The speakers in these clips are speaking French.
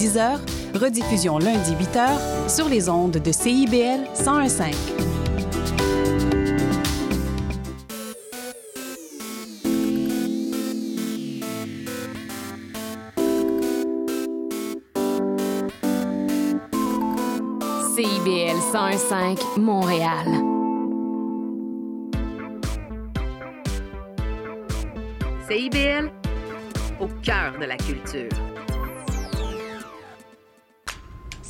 10h, rediffusion lundi 8h sur les ondes de CIBL 101.5. CIBL 101.5 Montréal. CIBL, au cœur de la culture.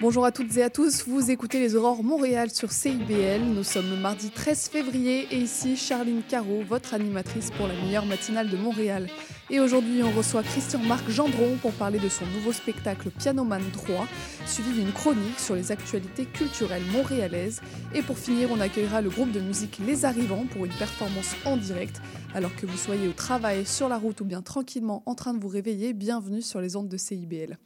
Bonjour à toutes et à tous, vous écoutez les Aurores Montréal sur CIBL. Nous sommes mardi 13 février et ici Charline Caro, votre animatrice pour la meilleure matinale de Montréal. Et aujourd'hui, on reçoit Christian-Marc Gendron pour parler de son nouveau spectacle Pianoman 3, suivi d'une chronique sur les actualités culturelles montréalaises. Et pour finir, on accueillera le groupe de musique Les Arrivants pour une performance en direct. Alors que vous soyez au travail, sur la route ou bien tranquillement en train de vous réveiller, bienvenue sur les ondes de CIBL.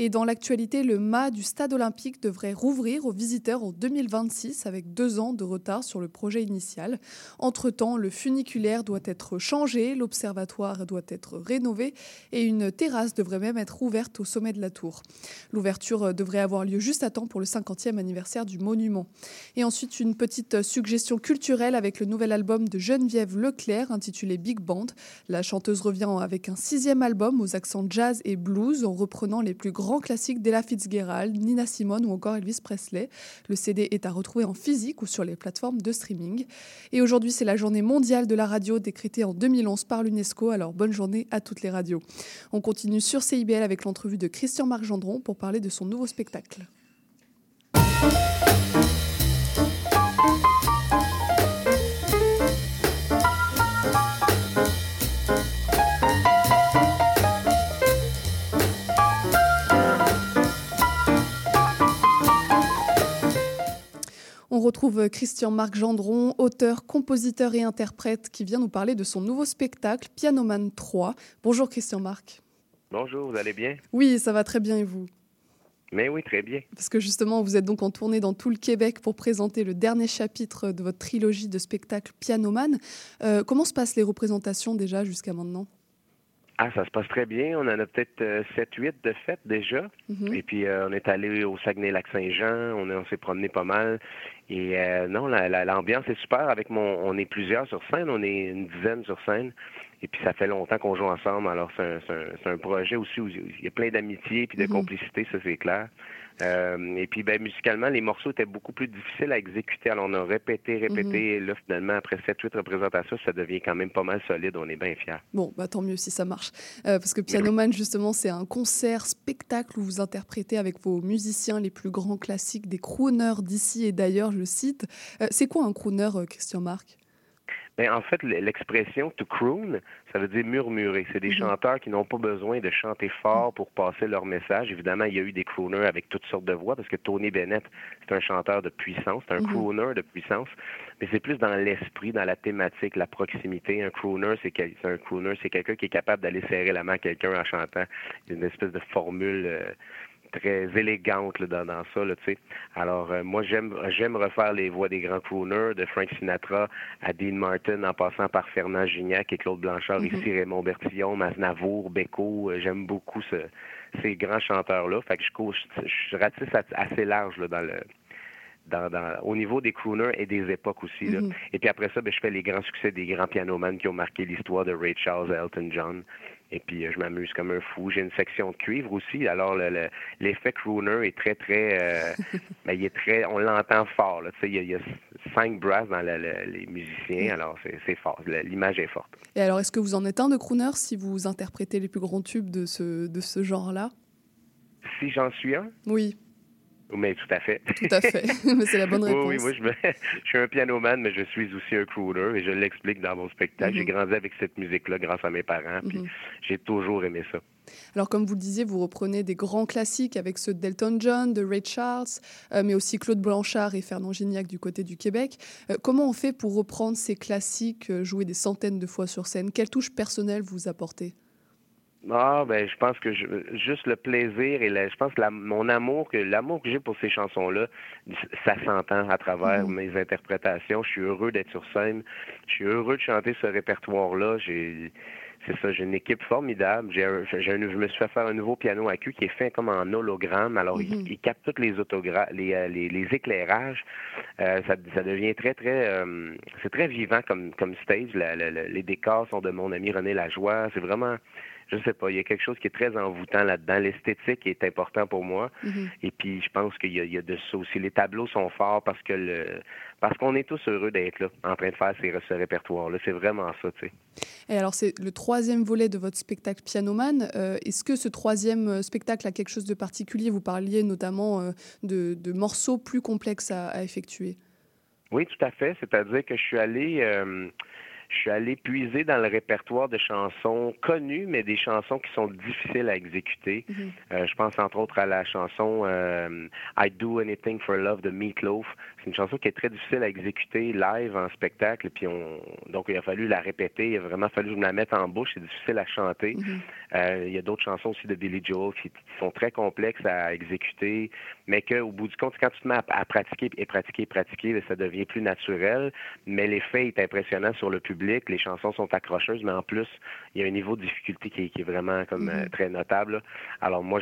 Et dans l'actualité, le mât du stade olympique devrait rouvrir aux visiteurs en 2026 avec deux ans de retard sur le projet initial. Entre-temps, le funiculaire doit être changé, l'observatoire doit être rénové et une terrasse devrait même être ouverte au sommet de la tour. L'ouverture devrait avoir lieu juste à temps pour le 50e anniversaire du monument. Et ensuite, une petite suggestion culturelle avec le nouvel album de Geneviève Leclerc intitulé Big Band. La chanteuse revient avec un sixième album aux accents jazz et blues en reprenant les plus grands classiques d'Ella Fitzgerald, Nina Simone ou encore Elvis Presley. Le CD est à retrouver en physique ou sur les plateformes de streaming. Et aujourd'hui, c'est la journée mondiale de la radio décrétée en 2011 par l'UNESCO. Alors bonne journée à toutes les radios. On continue sur CIBL avec l'entrevue de Christian Marc Gendron pour parler de son nouveau spectacle. On retrouve Christian-Marc Gendron, auteur, compositeur et interprète, qui vient nous parler de son nouveau spectacle, Pianoman 3. Bonjour Christian-Marc. Bonjour, vous allez bien? Oui, ça va très bien et vous? Mais oui, très bien. Parce que justement, vous êtes donc en tournée dans tout le Québec pour présenter le dernier chapitre de votre trilogie de spectacles Pianoman. Euh, comment se passent les représentations déjà jusqu'à maintenant? Ah, ça se passe très bien. On en a peut-être 7-8 de fêtes déjà. Mhm. Et puis, euh, on est allé au Saguenay-Lac-Saint-Jean. On, on s'est promené pas mal. Et euh, non, la- la- l'ambiance est super. Avec mon, on est plusieurs sur scène. On est une dizaine sur scène. Et puis, ça fait longtemps qu'on joue ensemble. Alors, c'est un, c'est un- c'est un projet aussi où il y a plein d'amitié puis de Mhm. complicité, ça c'est clair. Euh, et puis, ben, musicalement, les morceaux étaient beaucoup plus difficiles à exécuter. Alors, on a répété, répété. Et là, finalement, après 7-8 représentations, ça devient quand même pas mal solide. On est bien fiers. Bon, bah, tant mieux si ça marche. Euh, parce que Pianoman, justement, c'est un concert, spectacle où vous interprétez avec vos musiciens les plus grands classiques des crooners d'ici et d'ailleurs, je cite. Euh, c'est quoi un crooner, Christian Marc? Ben, en fait, l'expression to croon, ça veut dire murmurer. C'est des Mhm. chanteurs qui n'ont pas besoin de chanter fort pour passer leur message. Évidemment, il y a eu des crooners avec toutes sortes de voix, parce que Tony Bennett, c'est un chanteur de puissance, c'est un Mhm. crooner de puissance, mais c'est plus dans l'esprit, dans la thématique, la proximité. Un crooner, c'est quel- c'est un crooner, c'est quelqu'un qui est capable d'aller serrer la main à quelqu'un en chantant une espèce de formule euh, très élégante là, dans, dans ça, là. Alors, euh, moi, j'aime j'aime refaire les voix des grands crooners, de Frank Sinatra à Dean Martin, en passant par Fernand Gignac et Claude Blanchard, Mhm. ici Raymond Bertillon, Maznavour, Beko. Euh, J'aime beaucoup ce- ces grands chanteurs-là. Fait que je, cours- je, je ratisse assez large là, dans le... Dans, dans- au niveau des crooners et des époques aussi. là. Mhm. Et puis après ça, ben, je fais les grands succès des grands pianomanes qui ont marqué l'histoire de Ray Charles et Elton John. Et puis euh, je m'amuse comme un fou. J'ai une section de cuivre aussi. Alors le- le- l'effet crooner est très très, euh, ben, il est très, on l'entend fort. Là. Tu sais, Il, y a, il y a cinq brasses dans le- le- les musiciens. Alors c'est fort. L'image est forte. Et alors, est-ce que vous en êtes un de crooner si vous interprétez les plus grands tubes de ce, de ce genre-là? Si j'en suis un, Oui, mais tout à fait. tout à fait. C'est la bonne Oui, réponse. oui, moi je, me- je suis un pianoman, mais je suis aussi un crooner et je l'explique dans mon spectacle. J'ai grandi avec cette musique-là grâce à mes parents, puis Mhm. j'ai toujours aimé ça. Alors, comme vous le disiez, vous reprenez des grands classiques avec ceux d'Elton John, de Ray Charles, euh, mais aussi Claude Blanchard et Fernand Gignac du côté du Québec. Euh, comment on fait pour reprendre ces classiques euh, joués des centaines de fois sur scène? Quelle touche personnelle vous apportez? Ah ben je pense que je, juste le plaisir et je pense que la, mon amour que l'amour que j'ai pour ces chansons là ça s'entend à travers Mhm. mes interprétations. Je suis heureux d'être sur scène. Je suis heureux de chanter ce répertoire là j'ai c'est ça j'ai une équipe formidable. J'ai un, j'ai un- je me suis fait faire un nouveau piano à queue qui est fait comme en hologramme. Alors il, Mhm. il capte toutes les euh, les, les éclairages. Euh, ça, ça devient très très euh, c'est très vivant comme comme stage. La- la- la- les décors sont de mon ami René Lajoie. C'est vraiment je sais pas, il y a quelque chose qui est très envoûtant là-dedans. L'esthétique est important pour moi. Mhm. Et puis, je pense qu'il y, a- il y a de ça aussi. Les tableaux sont forts parce que le, parce qu'on est tous heureux d'être là, en train de faire ces, ce répertoire-là. C'est vraiment ça, tu sais. Et alors, c'est le troisième volet de votre spectacle Pianoman. Euh, Est-ce que ce troisième euh, spectacle a quelque chose de particulier? Vous parliez notamment euh, de, de morceaux plus complexes à, à effectuer. Oui, tout à fait. C'est-à-dire que je suis allé, euh, je suis allé puiser dans le répertoire de chansons connues, mais des chansons qui sont difficiles à exécuter. Mhm. Euh, je pense entre autres à la chanson euh, I Do Anything for Love de Meatloaf. C'est une chanson qui est très difficile à exécuter live en spectacle. Puis on, donc il a fallu la répéter. Il a vraiment fallu que je me la mette en bouche. C'est difficile à chanter. Mhm. Euh, il y a d'autres chansons aussi de Billy Joel qui, qui sont très complexes à exécuter, mais qu'au bout du compte, quand tu te mets à, à pratiquer et pratiquer et pratiquer, là, ça devient plus naturel. Mais l'effet est impressionnant sur le public. Les chansons sont accrocheuses, mais en plus, il y a un niveau de difficulté qui, est- qui est vraiment comme Mhm. euh, très notable. Alors moi,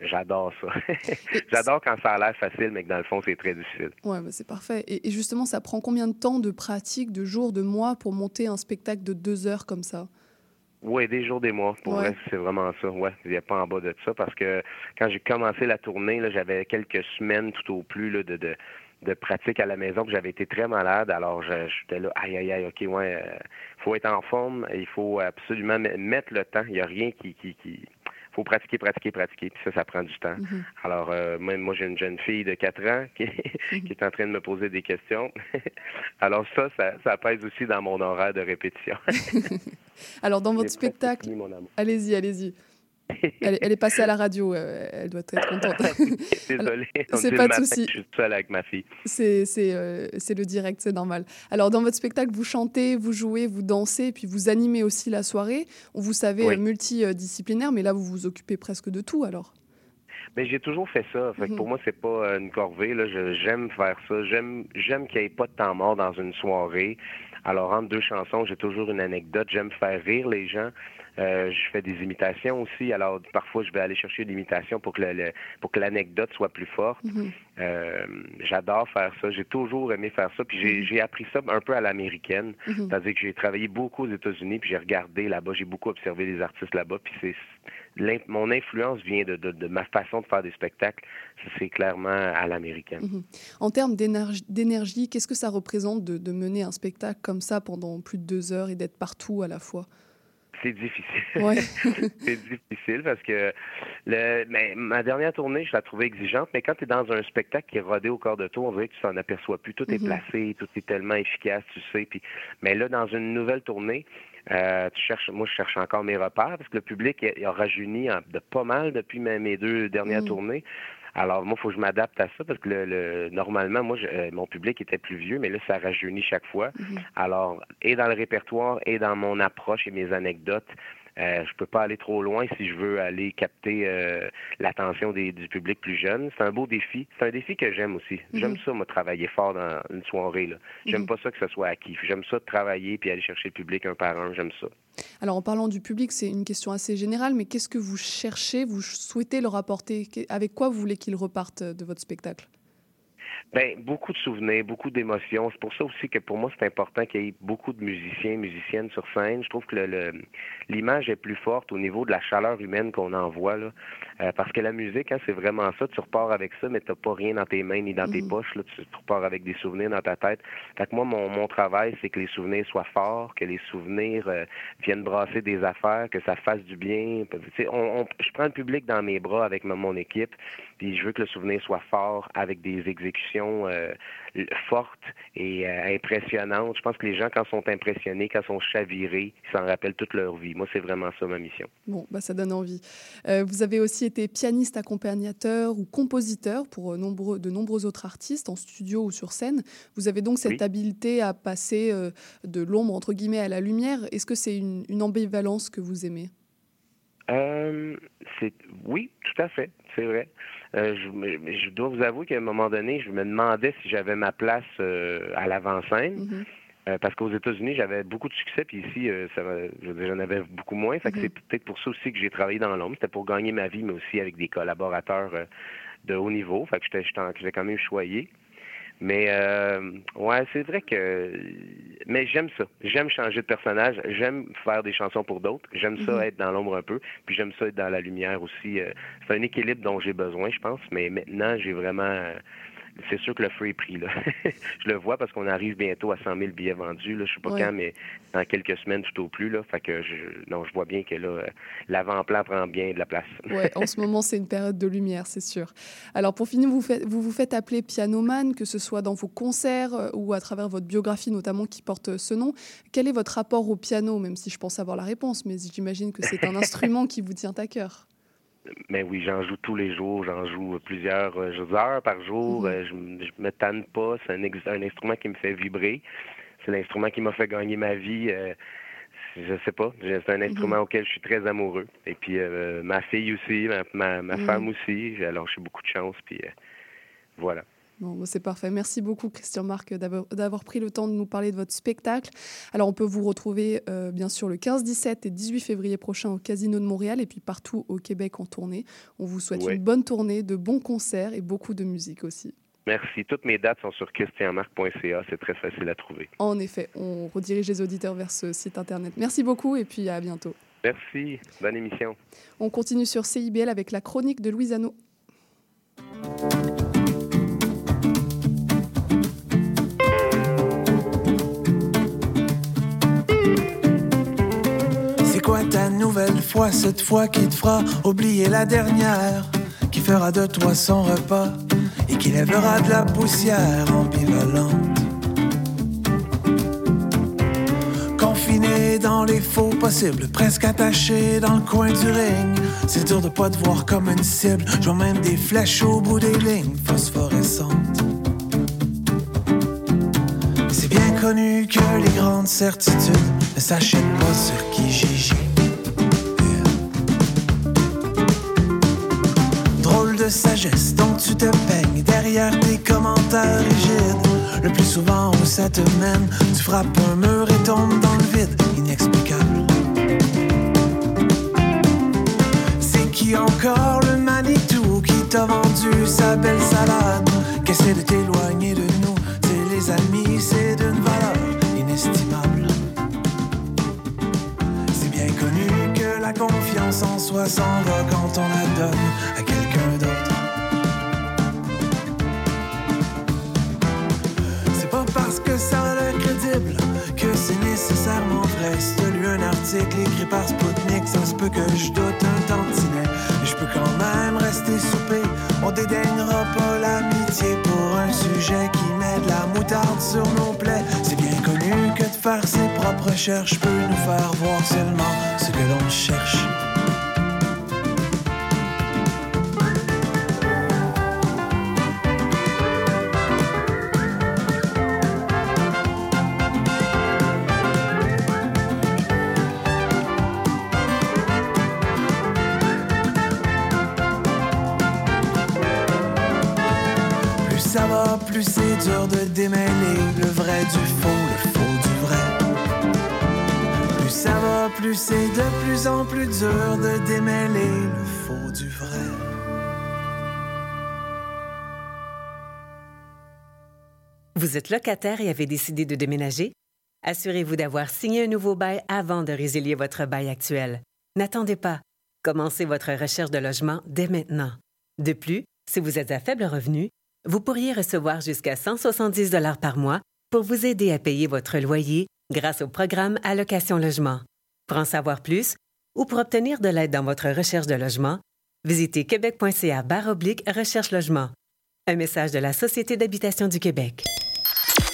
j'adore ça. J'adore quand ça a l'air facile, mais que dans le fond, c'est très difficile. Ouais, bah, c'est parfait. Et, et justement, ça prend combien de temps de pratique, de jours, de mois pour monter un spectacle de deux heures comme ça? Oui, des jours, des mois. Pour Ouais. vrai, c'est vraiment ça. Ouais, il n'y a pas en bas de ça parce que quand j'ai commencé la tournée, j'avais quelques semaines tout au plus là, de, de, de pratique à la maison. J'avais été très malade. Alors, je- j'étais là, aïe, aïe, aïe, OK, ouais, euh, faut être en forme. Il faut absolument me- mettre le temps. Il n'y a rien qui... qui, qui... faut pratiquer, pratiquer, pratiquer. Puis ça, ça prend du temps. Mhm. Alors, euh, moi, moi j'ai une jeune fille de 4 ans qui, qui est en train de me poser des questions. Alors ça, ça, ça pèse aussi dans mon horaire de répétition. Alors, dans votre spectacle, allez-y, allez-y. Elle, elle est passée à la radio, elle doit être contente. Désolé, on c'est pas de souci. Je suis seul avec ma fille. C'est euh, c'est le direct, c'est normal. Alors, dans votre spectacle, vous chantez, vous jouez, vous dansez, et puis vous animez aussi la soirée. Vous savez, Oui. euh, multidisciplinaire, mais là, vous vous occupez presque de tout, alors. Mais j'ai toujours fait ça. Fait que Mhm. pour moi, c'est pas une corvée. J'aime faire ça. J'aime qu'il n'y ait pas de temps mort dans une soirée. Alors, entre deux chansons, j'ai toujours une anecdote. J'aime faire rire les gens. Euh, je fais des imitations aussi. Alors, parfois, je vais aller chercher l'imitation pour que le- le- pour que l'anecdote soit plus forte. Mhm. Euh, j'adore faire ça. J'ai toujours aimé faire ça. Puis j'ai, j'ai appris ça un peu à l'américaine. Mhm. C'est-à-dire que j'ai travaillé beaucoup aux États-Unis, puis j'ai regardé là-bas, j'ai beaucoup observé les artistes là-bas, puis c'est mon influence vient de, de, de ma façon de faire des spectacles. C'est clairement à l'américaine. Mhm. En termes d'énergie, d'énergie, qu'est-ce que ça représente de, de mener un spectacle comme ça pendant plus de deux heures et d'être partout à la fois? C'est difficile. Ouais. c'est difficile parce que le, mais ma dernière tournée, je la trouvais exigeante, mais quand tu es dans un spectacle qui est rodé au corps de tour, on dirait que tu t'en aperçois plus. Tout est Mhm. placé, tout est tellement efficace, tu sais. Puis, mais là, dans une nouvelle tournée, euh, tu cherches, moi, je cherche encore mes repères parce que le public il, il a rajeuni de pas mal depuis mes, mes deux dernières Mhm. tournées. Alors, moi, il faut que je m'adapte à ça parce que le, le- normalement, moi, je- euh, mon public était plus vieux, mais là, ça rajeunit chaque fois. Mhm. Alors, et dans le répertoire, et dans mon approche et mes anecdotes, euh, je peux pas aller trop loin si je veux aller capter euh, l'attention des- du public plus jeune. C'est un beau défi. C'est un défi que j'aime aussi. J'aime Mhm. ça, moi, travailler fort dans une soirée. là. J'aime Mhm. pas ça que ce soit acquis. J'aime ça de travailler puis aller chercher le public un par un. J'aime ça. Alors, en parlant du public, c'est une question assez générale, mais qu'est-ce que vous cherchez, vous souhaitez leur apporter? Avec quoi vous voulez qu'ils repartent de votre spectacle? Ben, beaucoup de souvenirs, beaucoup d'émotions. C'est pour ça aussi que pour moi, c'est important qu'il y ait beaucoup de musiciens, musiciennes sur scène. Je trouve que le- le- l'image est plus forte au niveau de la chaleur humaine qu'on envoie. Là. Euh, parce que la musique, hein, c'est vraiment ça. Tu repars avec ça, mais tu pas rien dans tes mains ni dans tes Mhm. poches. Là. Tu, tu repars avec des souvenirs dans ta tête. Fait que moi, mon, mon travail, c'est que les souvenirs soient forts, que les souvenirs euh, viennent brasser des affaires, que ça fasse du bien. On, on- je prends le public dans mes bras avec ma- mon équipe, puis je veux que le souvenir soit fort avec des exécutions émotion euh, forte et euh, impressionnante. Je pense que les gens, quand sont impressionnés, quand sont chavirés, ils s'en rappellent toute leur vie. Moi, c'est vraiment ça ma mission. Bon, bah, ça donne envie. Euh, vous avez aussi été pianiste, accompagnateur ou compositeur pour nombreux, de nombreux autres artistes en studio ou sur scène. Vous avez donc cette habileté à passer de l'ombre, entre guillemets, à la lumière. Est-ce que c'est une, une ambivalence que vous aimez? Euh, c'est oui, tout à fait, c'est vrai. Euh, je, je, dois vous avouer qu'à un moment donné, je me demandais si j'avais ma place euh, à l'avant-scène. Mm-hmm. Parce qu'aux États-Unis, j'avais beaucoup de succès, puis ici, ça, j'en avais beaucoup moins. Fait que mm-hmm. c'est peut-être pour ça aussi que j'ai travaillé dans l'ombre. C'était pour gagner ma vie, mais aussi avec des collaborateurs de haut niveau. Fait que j'étais quand même choyé. Mais euh, ouais, c'est vrai que mais j'aime ça. J'aime changer de personnage, j'aime faire des chansons pour d'autres, j'aime ça mhm. être dans l'ombre un peu, puis j'aime ça être dans la lumière aussi. Euh, c'est un équilibre dont j'ai besoin, je pense, mais maintenant, j'ai vraiment c'est sûr que le feu est pris. Là. je le vois parce qu'on arrive bientôt à 100 000 billets vendus. Là. Je sais pas quand, mais dans quelques semaines tout au plus. Là. Fait que je, non, je vois bien que là, l'avant-plan prend bien de la place. ouais, en ce moment, c'est une période de lumière, c'est sûr. Alors, pour finir, vous, faites, vous vous faites appeler pianoman, que ce soit dans vos concerts euh, ou à travers votre biographie notamment qui porte euh, ce nom. Quel est votre rapport au piano, même si je pense avoir la réponse, mais j'imagine que c'est un instrument qui vous tient à cœur mais oui, j'en joue tous les jours, j'en joue plusieurs euh, heures par jour. Mhm. Euh, je, je me tanne pas, c'est un, un, instrument qui me fait vibrer. C'est l'instrument qui m'a fait gagner ma vie. Euh, je sais pas, c'est un instrument mhm. auquel je suis très amoureux. Et puis ma fille aussi, ma, ma, mhm. femme aussi. Alors j'ai beaucoup de chance, puis voilà. Bon, bah, c'est parfait. Merci beaucoup, Christian Marc, d'avoir pris le temps de nous parler de votre spectacle. Alors, on peut vous retrouver, euh, bien sûr, le 15, 17 et 18 février prochain au Casino de Montréal et puis partout au Québec en tournée. On vous souhaite une bonne tournée, de bons concerts et beaucoup de musique aussi. Merci. Toutes mes dates sont sur christianmarc.ca. C'est très facile à trouver. En effet, on redirige les auditeurs vers ce site internet. Merci beaucoup et puis à bientôt. Merci. Bonne émission. On continue sur CIBL avec la chronique de Louise Anneau. Fois, cette fois qui te fera oublier la dernière, qui fera de toi son repas et qui lèvera de la poussière ambivalente. Confiné dans les faux possibles, presque attaché dans le coin du ring, c'est dur de pas te voir comme une cible. Je même des flèches au bout des lignes phosphorescentes. C'est bien connu que les grandes certitudes ne s'achètent pas sur qui j'y sagesse dont tu te peignes derrière tes commentaires rigides. Le plus souvent où ça te mène, tu frappes un mur et tombes dans le vide, inexplicable. C'est qui encore le Manitou qui t'a vendu sa belle salade? Qu'essaie de t'éloigner de nous, c'est les amis, c'est d'une valeur inestimable. C'est bien connu que la confiance en soi s'en quand on la donne à quelqu'un d'autre. Lu un article écrit par Spoutnik, ça se peut que je doute un tantinet. Mais je peux quand même rester soupé. On dédaignera pas l'amitié pour un sujet qui met de la moutarde sur nos plaies. C'est bien connu que de faire ses propres recherches peut nous faire voir seulement ce que l'on cherche. C'est dur de démêler le vrai du faux, le faux du vrai. Plus ça va, plus c'est de plus en plus dur de démêler le faux du vrai. Vous êtes locataire et avez décidé de déménager? Assurez-vous d'avoir signé un nouveau bail avant de résilier votre bail actuel. N'attendez pas. Commencez votre recherche de logement dès maintenant. De plus, si vous êtes à faible revenu, vous pourriez recevoir jusqu'à 170 dollars par mois pour vous aider à payer votre loyer grâce au programme Allocation Logement. Pour en savoir plus ou pour obtenir de l'aide dans votre recherche de logement, visitez québec.ca oblique recherche logement. Un message de la Société d'habitation du Québec.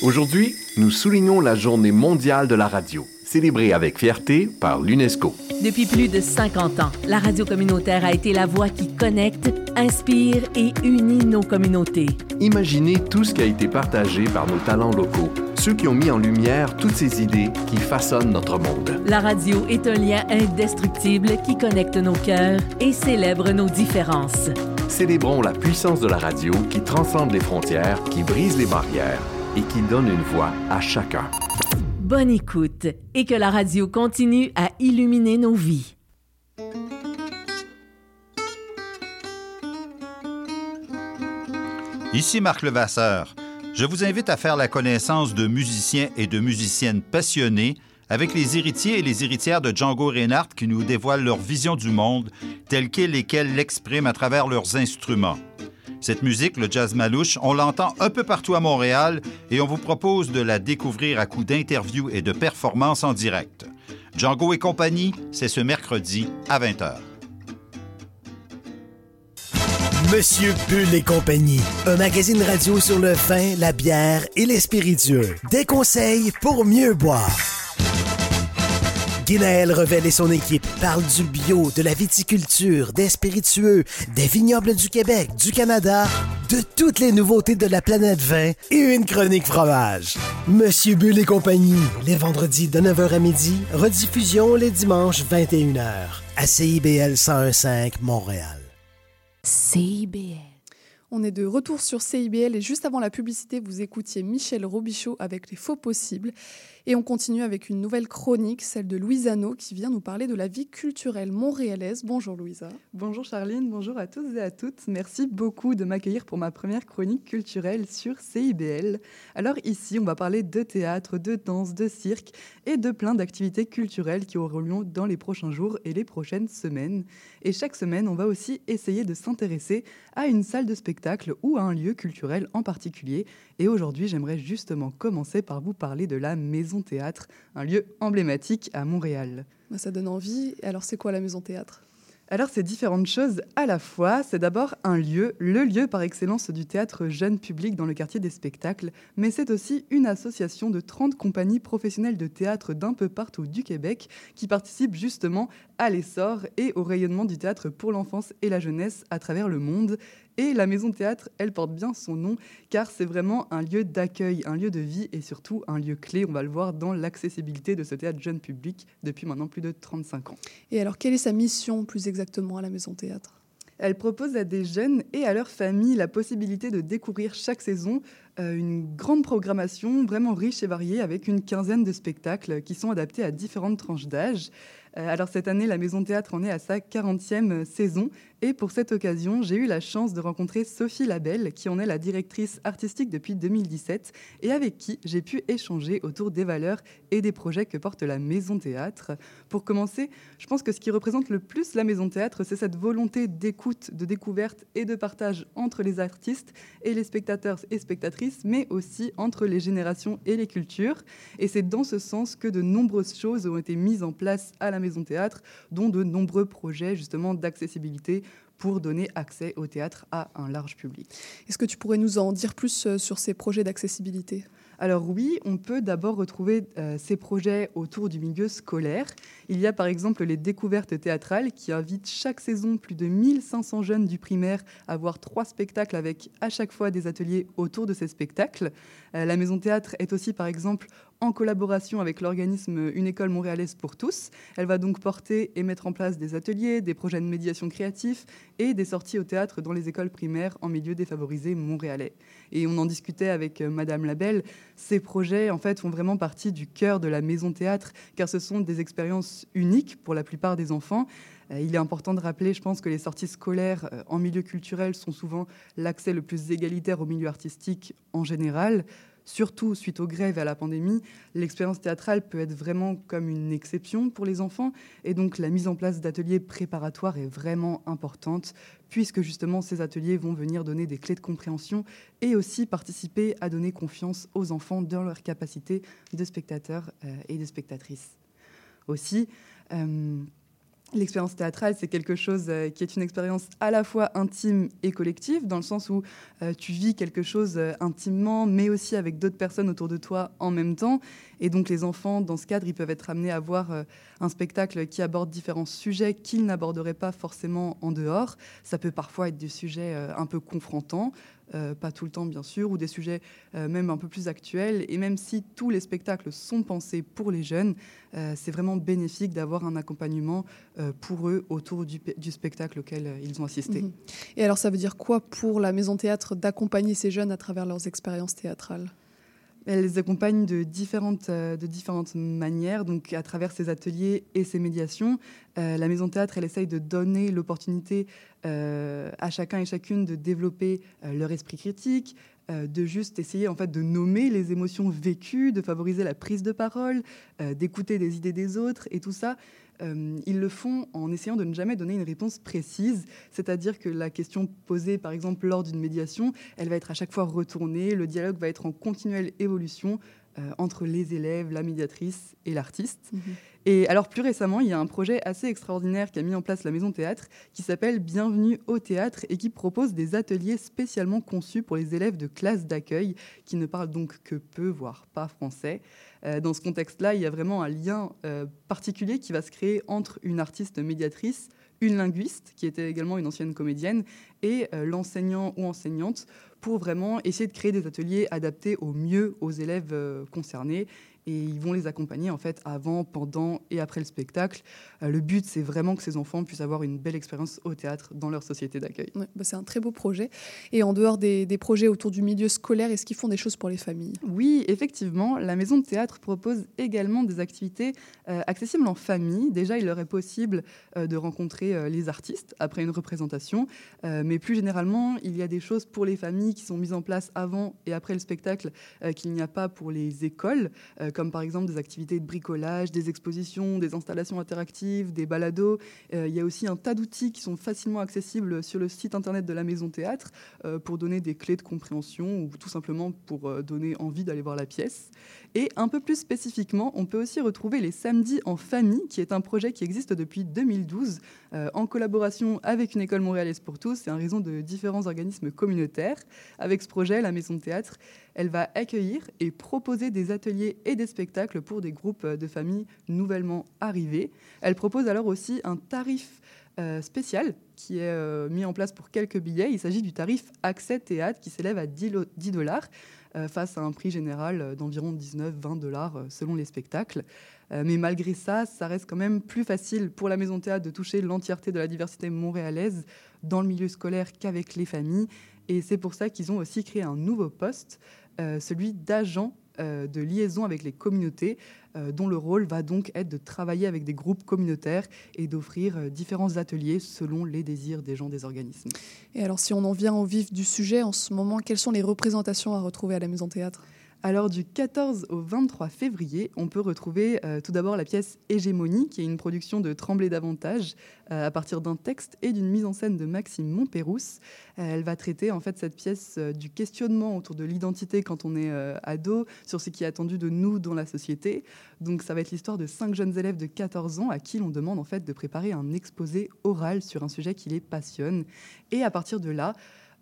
Aujourd'hui, nous soulignons la Journée mondiale de la radio, célébrée avec fierté par l'UNESCO. Depuis plus de 50 ans, la radio communautaire a été la voix qui connecte, inspire et unit nos communautés. Imaginez tout ce qui a été partagé par nos talents locaux, ceux qui ont mis en lumière toutes ces idées qui façonnent notre monde. La radio est un lien indestructible qui connecte nos cœurs et célèbre nos différences. Célébrons la puissance de la radio qui transcende les frontières, qui brise les barrières et qui donne une voix à chacun. Bonne écoute et que la radio continue à illuminer nos vies. Ici Marc Levasseur. Je vous invite à faire la connaissance de musiciens et de musiciennes passionnés avec les héritiers et les héritières de Django Reinhardt qui nous dévoilent leur vision du monde telle qu'elle et l'expriment à travers leurs instruments. Cette musique, le jazz malouche, on l'entend un peu partout à Montréal et on vous propose de la découvrir à coup d'interviews et de performances en direct. Django et compagnie, c'est ce mercredi à 20h. Monsieur Bull et compagnie, un magazine radio sur le vin, la bière et les spiritueux. Des conseils pour mieux boire. Guinaël Revel et son équipe parlent du bio, de la viticulture, des spiritueux, des vignobles du Québec, du Canada, de toutes les nouveautés de la planète vin et une chronique fromage. Monsieur Bull et compagnie, les vendredis de 9h à midi, rediffusion les dimanches 21h à CIBL 1015 Montréal. CIBL. On est de retour sur CIBL et juste avant la publicité, vous écoutiez Michel Robichaud avec Les Faux Possibles. Et on continue avec une nouvelle chronique, celle de Louise Anneau, qui vient nous parler de la vie culturelle montréalaise. Bonjour Louisa. Bonjour Charline, bonjour à tous et à toutes. Merci beaucoup de m'accueillir pour ma première chronique culturelle sur CIBL. Alors ici, on va parler de théâtre, de danse, de cirque et de plein d'activités culturelles qui auront lieu dans les prochains jours et les prochaines semaines. Et chaque semaine, on va aussi essayer de s'intéresser à une salle de spectacle ou à un lieu culturel en particulier. Et aujourd'hui, j'aimerais justement commencer par vous parler de la Maison Théâtre, un lieu emblématique à Montréal. Bah, ça donne envie. Alors, c'est quoi la Maison Théâtre? Alors c'est différentes choses à la fois. C'est d'abord un lieu, le lieu par excellence du théâtre jeune public dans le quartier des spectacles, mais c'est aussi une association de 30 compagnies professionnelles de théâtre d'un peu partout du Québec qui participent justement à l'essor et au rayonnement du théâtre pour l'enfance et la jeunesse à travers le monde. Et la maison théâtre, elle porte bien son nom car c'est vraiment un lieu d'accueil, un lieu de vie et surtout un lieu clé, on va le voir, dans l'accessibilité de ce théâtre jeune public depuis maintenant plus de 35 ans. Et alors, quelle est sa mission plus exactement à la maison théâtre? Elle propose à des jeunes et à leurs familles la possibilité de découvrir chaque saison euh, une grande programmation vraiment riche et variée avec une quinzaine de spectacles qui sont adaptés à différentes tranches d'âge. Euh, alors cette année, la Maison Théâtre en est à sa 40e saison et pour cette occasion, j'ai eu la chance de rencontrer Sophie Labelle, qui en est la directrice artistique depuis 2017 et avec qui j'ai pu échanger autour des valeurs et des projets que porte la Maison Théâtre. Pour commencer, je pense que ce qui représente le plus la Maison Théâtre, c'est cette volonté d'écoute, de découverte et de partage entre les artistes et les spectateurs et spectatrices, mais aussi entre les générations et les cultures. Et c'est dans ce sens que de nombreuses choses ont été mises en place à la Maison Théâtre, dont de nombreux projets justement d'accessibilité pour donner accès au théâtre à un large public. Est-ce que tu pourrais nous en dire plus euh, sur ces projets d'accessibilité? Alors oui, on peut d'abord retrouver euh, ces projets autour du milieu scolaire. Il y a par exemple les découvertes théâtrales qui invitent chaque saison plus de 1500 jeunes du primaire à voir trois spectacles avec à chaque fois des ateliers autour de ces spectacles. Euh, la Maison Théâtre est aussi par exemple en collaboration avec l'organisme Une école montréalaise pour tous. Elle va donc porter et mettre en place des ateliers, des projets de médiation créatifs et des sorties au théâtre dans les écoles primaires en milieu défavorisé montréalais. Et on en discutait avec euh, Madame Labelle. Ces projets, en fait, font vraiment partie du cœur de la maison théâtre, car ce sont des expériences uniques pour la plupart des enfants. Euh, il est important de rappeler, je pense, que les sorties scolaires euh, en milieu culturel sont souvent l'accès le plus égalitaire au milieu artistique en général surtout suite aux grèves et à la pandémie, l'expérience théâtrale peut être vraiment comme une exception pour les enfants. Et donc la mise en place d'ateliers préparatoires est vraiment importante, puisque justement ces ateliers vont venir donner des clés de compréhension et aussi participer à donner confiance aux enfants dans leur capacité de spectateurs euh, et de spectatrices. Aussi, euh, L'expérience théâtrale, c'est quelque chose euh, qui est une expérience à la fois intime et collective, dans le sens où euh, tu vis quelque chose euh, intimement, mais aussi avec d'autres personnes autour de toi en même temps. Et donc les enfants, dans ce cadre, ils peuvent être amenés à voir un spectacle qui aborde différents sujets qu'ils n'aborderaient pas forcément en dehors. Ça peut parfois être des sujets un peu confrontants, pas tout le temps bien sûr, ou des sujets même un peu plus actuels. Et même si tous les spectacles sont pensés pour les jeunes, c'est vraiment bénéfique d'avoir un accompagnement euh, pour eux autour du, spectacle auquel euh, ils ont assisté. Mhm. Et alors ça veut dire quoi pour la Maison Théâtre d'accompagner ces jeunes à travers leurs expériences théâtrales? Elle les accompagne de différentes, euh, de différentes manières, donc à travers ses ateliers et ses médiations. la Maison Théâtre, elle essaye de donner l'opportunité à chacun et chacune de développer leur esprit critique, de juste essayer en fait de nommer les émotions vécues, de favoriser la prise de parole, d'écouter des idées des autres et tout ça euh, ils le font en essayant de ne jamais donner une réponse précise, c'est-à-dire que la question posée, par exemple, lors d'une médiation, elle va être à chaque fois retournée, le dialogue va être en continuelle évolution euh, entre les élèves, la médiatrice et l'artiste. Mhm. Et alors plus récemment, il y a un projet assez extraordinaire qui a mis en place la Maison Théâtre qui s'appelle Bienvenue au théâtre et qui propose des ateliers spécialement conçus pour les élèves de classe d'accueil qui ne parlent donc que peu, voire pas français. Euh, dans ce contexte-là, il y a vraiment un lien euh, particulier qui va se créer entre une artiste médiatrice, une linguiste, qui était également une ancienne comédienne, et euh, l'enseignant ou enseignante, pour vraiment essayer de créer des ateliers adaptés au mieux aux élèves concernés et ils vont les accompagner en fait avant, pendant et après le spectacle. Euh, le but, c'est vraiment que ces enfants puissent avoir une belle expérience au théâtre dans leur société d'accueil. bah c'est un très beau projet. Et en dehors des, projets autour du milieu scolaire, est-ce qu'ils font des choses pour les familles? Oui, effectivement. La maison de théâtre propose également des activités euh, accessibles en famille. Déjà, il leur est possible euh, de rencontrer les artistes après une représentation, mais plus généralement, il y a des choses pour les familles qui sont mises en place avant et après le spectacle qu'il n'y a pas pour les écoles comme par exemple des activités de bricolage, des expositions, des installations interactives, des balados. Euh, il y a aussi un tas d'outils qui sont facilement accessibles sur le site internet de la Maison Théâtre euh, pour donner des clés de compréhension ou tout simplement pour euh, donner envie d'aller voir la pièce. Et un peu plus spécifiquement, on peut aussi retrouver les samedis en famille, qui est un projet qui existe depuis 2012 en collaboration avec une école montréalaise pour tous et en raison de différents organismes communautaires. Avec ce projet, la Maison Théâtre elle va accueillir et proposer des ateliers et des spectacles pour des groupes de familles nouvellement arrivés. Elle propose alors aussi un tarif euh, spécial qui est euh, mis en place pour quelques billets. Il s'agit du tarif accès théâtre qui s'élève à 10 dollars euh, face à un prix général d'environ 19-20 dollars selon les spectacles. mais malgré ça, ça reste quand même plus facile pour la Maison Théâtre de toucher l'entièreté de la diversité montréalaise dans le milieu scolaire qu'avec les familles. Et c'est pour ça qu'ils ont aussi créé un nouveau poste euh, celui d'agent euh, de liaison avec les communautés, euh, dont le rôle va donc être de travailler avec des groupes communautaires et d'offrir différents ateliers selon les désirs des gens des organismes. Et alors si on en vient au vif du sujet en ce moment, quelles sont les représentations à retrouver à la Maison Théâtre? Alors du 14 au 23 février, on peut retrouver euh, tout d'abord la pièce Hégémonie, qui est une production de Tremblay davantage euh, à partir d'un texte et d'une mise en scène de Maxime Montpérousse. Euh, elle va traiter en fait cette pièce du questionnement autour de l'identité quand on est ado, sur ce qui est attendu de nous dans la société. Donc ça va être l'histoire de cinq jeunes élèves de 14 ans à qui l'on demande en fait de préparer un exposé oral sur un sujet qui les passionne. Et à partir de là,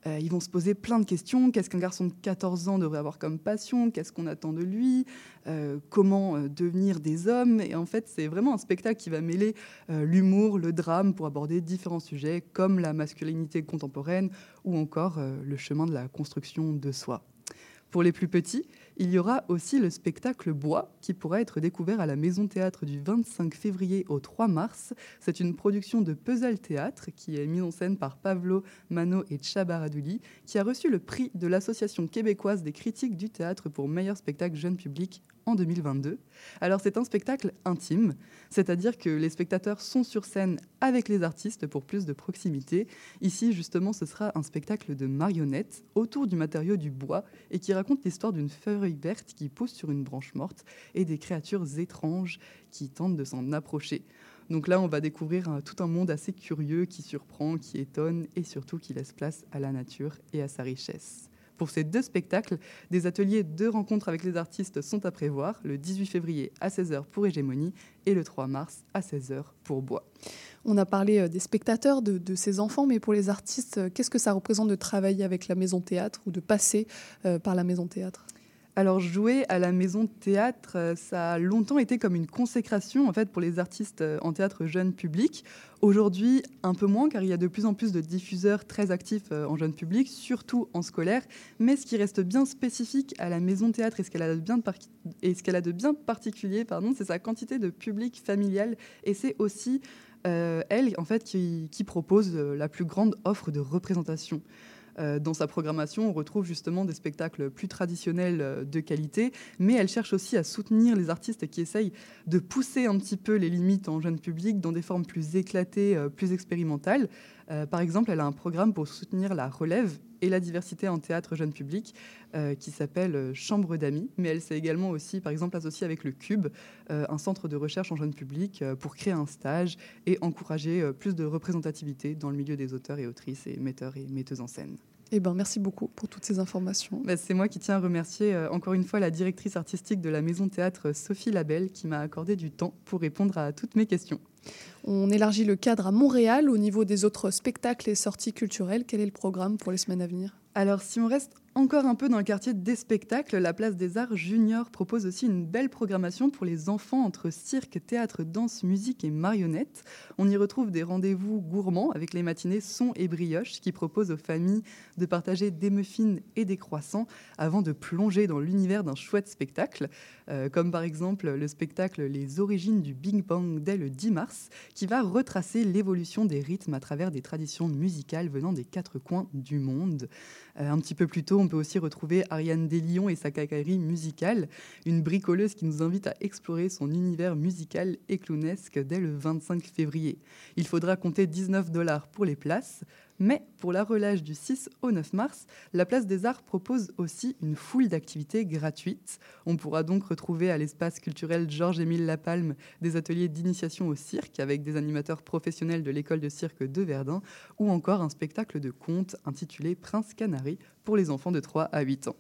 euh, ils vont se poser plein de questions. Qu'est-ce qu'un garçon de 14 ans devrait avoir comme passion? Qu'est-ce qu'on attend de lui? Euh, Comment euh, devenir des hommes? Et en fait, c'est vraiment un spectacle qui va mêler l'humour, le drame pour aborder différents sujets comme la masculinité contemporaine ou encore le chemin de la construction de soi. Pour les plus petits, il y aura aussi le spectacle Bois qui pourra être découvert à la Maison Théâtre du 25 février au 3 mars. C'est une production de Puzzle Théâtre qui est mise en scène par Pavlo Mano et Chabaradouli qui a reçu le prix de l'Association québécoise des critiques du théâtre pour meilleur spectacle jeune public en 2022. Alors c'est un spectacle intime, c'est-à-dire que les spectateurs sont sur scène avec les artistes pour plus de proximité. Ici justement ce sera un spectacle de marionnettes autour du matériau du bois et qui raconte l'histoire d'une feuille verte qui pousse sur une branche morte et des créatures étranges qui tentent de s'en approcher. Donc là, on va découvrir tout un monde assez curieux qui surprend, qui étonne et surtout qui laisse place à la nature et à sa richesse. Pour ces deux spectacles, des ateliers de rencontres avec les artistes sont à prévoir, le 18 février à 16h pour Hégémonie et le 3 mars à 16h pour Bois. On a parlé des spectateurs, de, de, ces enfants, mais pour les artistes, qu'est-ce que ça représente de travailler avec la maison théâtre ou de passer par la maison théâtre? Alors jouer à la maison théâtre, ça a longtemps été comme une consécration en fait pour les artistes en théâtre jeune public. Aujourd'hui, un peu moins car il y a de plus en plus de diffuseurs très actifs en jeune public, surtout en scolaire. Mais ce qui reste bien spécifique à la maison théâtre et ce qu'elle a de bien, et ce qu'elle a de bien particulier, pardon, c'est sa quantité de public familial et c'est aussi euh, elle en fait qui, qui propose la plus grande offre de représentation. Euh, dans sa programmation, on retrouve justement des spectacles plus traditionnels euh, de qualité, mais elle cherche aussi à soutenir les artistes qui essayent de pousser un petit peu les limites en jeune public dans des formes plus éclatées, euh, plus expérimentales. Par exemple, elle a un programme pour soutenir la relève et la diversité en théâtre jeune public qui s'appelle Chambre d'amis. Mais elle s'est également aussi, par exemple, associée avec le Cube, un centre de recherche en jeune public, pour créer un stage et encourager plus de représentativité dans le milieu des auteurs et autrices et metteurs et metteuses en scène. Eh ben, merci beaucoup pour toutes ces informations. Bah, c'est moi qui tiens à remercier euh, encore une fois la directrice artistique de la Maison Théâtre, Sophie Labelle, qui m'a accordé du temps pour répondre à toutes mes questions. On élargit le cadre à Montréal au niveau des autres spectacles et sorties culturelles. Quel est le programme pour les semaines à venir? Alors, si on reste encore un peu dans le quartier des spectacles, la Place des Arts Junior propose aussi une belle programmation pour les enfants entre cirque, théâtre, danse, musique et marionnettes. On y retrouve des rendez-vous gourmands avec les matinées son et brioche qui proposent aux familles de partager des muffins et des croissants avant de plonger dans l'univers d'un chouette spectacle, euh, comme par exemple le spectacle Les origines du Big Bang dès le 10 mars, qui va retracer l'évolution des rythmes à travers des traditions musicales venant des quatre coins du monde. Euh, un petit peu plus tôt, on peut aussi retrouver Ariane Deslions et sa cacaillerie musicale, une bricoleuse qui nous invite à explorer son univers musical et clownesque dès le 25 février. Il faudra compter 19 dollars pour les places. Mais pour la relâche du 6 au 9 mars, la Place des Arts propose aussi une foule d'activités gratuites. On pourra donc retrouver à l'espace culturel Georges-Émile Lapalme des ateliers d'initiation au cirque avec des animateurs professionnels de l'école de cirque de Verdun ou encore un spectacle de contes intitulé Prince Canary pour les enfants de 3 à 8 ans.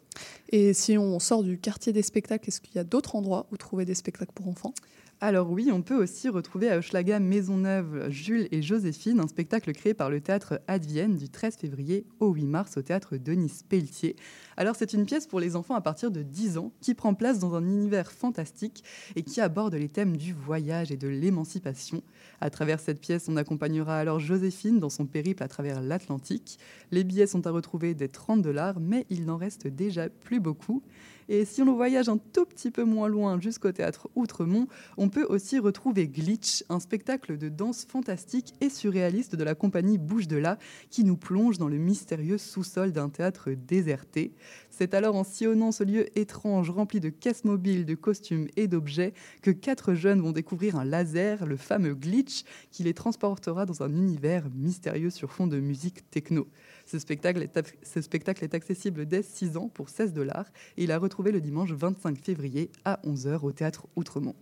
Et si on sort du quartier des spectacles, est-ce qu'il y a d'autres endroits où trouver des spectacles pour enfants? Alors oui, on peut aussi retrouver à Hochelaga Maisonneuve Jules et Joséphine, un spectacle créé par le théâtre Advienne du 13 février au 8 mars au théâtre Denis Pelletier. Alors c'est une pièce pour les enfants à partir de 10 ans qui prend place dans un univers fantastique et qui aborde les thèmes du voyage et de l'émancipation. À travers cette pièce, on accompagnera alors Joséphine dans son périple à travers l'Atlantique. Les billets sont à retrouver dès 30 dollars, mais il n'en reste déjà plus beaucoup. Et si on voyage un tout petit peu moins loin jusqu'au théâtre Outremont, on peut aussi retrouver Glitch, un spectacle de danse fantastique et surréaliste de la compagnie Bouche de là, qui nous plonge dans le mystérieux sous-sol d'un théâtre déserté. C'est alors en sillonnant ce lieu étrange rempli de caisses mobiles, de costumes et d'objets que quatre jeunes vont découvrir un laser, le fameux Glitch, qui les transportera dans un univers mystérieux sur fond de musique techno. Ce spectacle est, accessible dès 6 ans pour 16 dollars et il a retrouvé le dimanche 25 février à 11h au théâtre Outremont.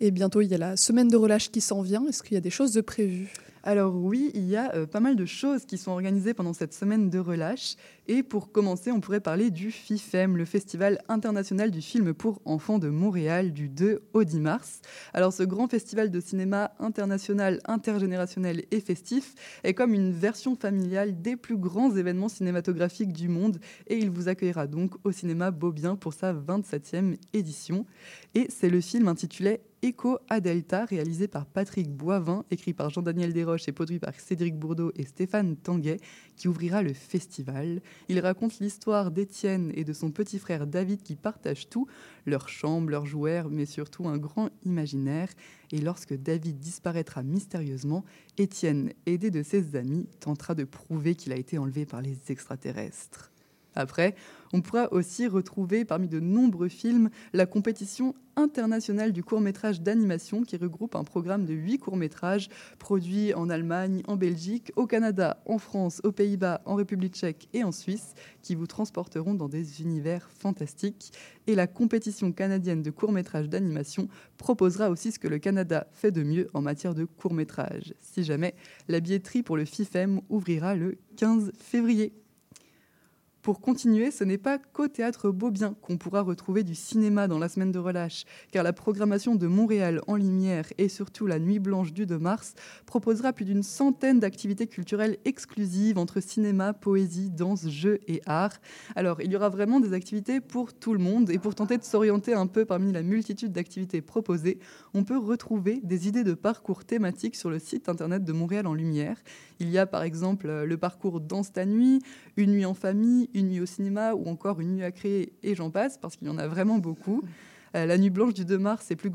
Et bientôt, il y a la semaine de relâche qui s'en vient. Est-ce qu'il y a des choses de prévues? Alors oui, il y a euh, pas mal de choses qui sont organisées pendant cette semaine de relâche. Et pour commencer, on pourrait parler du FIFEM, le Festival international du film pour enfants de Montréal, du 2 au 10 mars. Alors ce grand festival de cinéma international, intergénérationnel et festif est comme une version familiale des plus grands événements cinématographiques du monde. Et il vous accueillera donc au cinéma Beaubien pour sa 27e édition. Et c'est le film intitulé Echo à Delta, réalisé par Patrick Boivin, écrit par Jean-Daniel Desroches et produit par Cédric Bourdeau et Stéphane Tanguay, qui ouvrira le festival. Il raconte l'histoire d'Étienne et de son petit frère David qui partagent tout, leur chambre, leurs joueurs, mais surtout un grand imaginaire. Et lorsque David disparaîtra mystérieusement, Étienne, aidé de ses amis, tentera de prouver qu'il a été enlevé par les extraterrestres. Après, on pourra aussi retrouver parmi de nombreux films la compétition internationale du court-métrage d'animation qui regroupe un programme de huit courts-métrages produits en Allemagne, en Belgique, au Canada, en France, aux Pays-Bas, en République tchèque et en Suisse qui vous transporteront dans des univers fantastiques. Et la compétition canadienne de court-métrage d'animation proposera aussi ce que le Canada fait de mieux en matière de court-métrage. Si jamais, la billetterie pour le FIFEM ouvrira le 15 février. Pour continuer, ce n'est pas qu'au théâtre Beaubien qu'on pourra retrouver du cinéma dans la semaine de relâche, car la programmation de Montréal en lumière et surtout la Nuit blanche du 2 mars proposera plus d'une centaine d'activités culturelles exclusives entre cinéma, poésie, danse, jeux et art. Alors, il y aura vraiment des activités pour tout le monde et pour tenter de s'orienter un peu parmi la multitude d'activités proposées, on peut retrouver des idées de parcours thématiques sur le site internet de Montréal en lumière. Il y a par exemple le parcours Danse ta nuit, Une nuit en famille, une nuit au cinéma ou encore une nuit à créer et j'en passe parce qu'il y en a vraiment beaucoup. Euh, la nuit blanche du 2 mars et plus,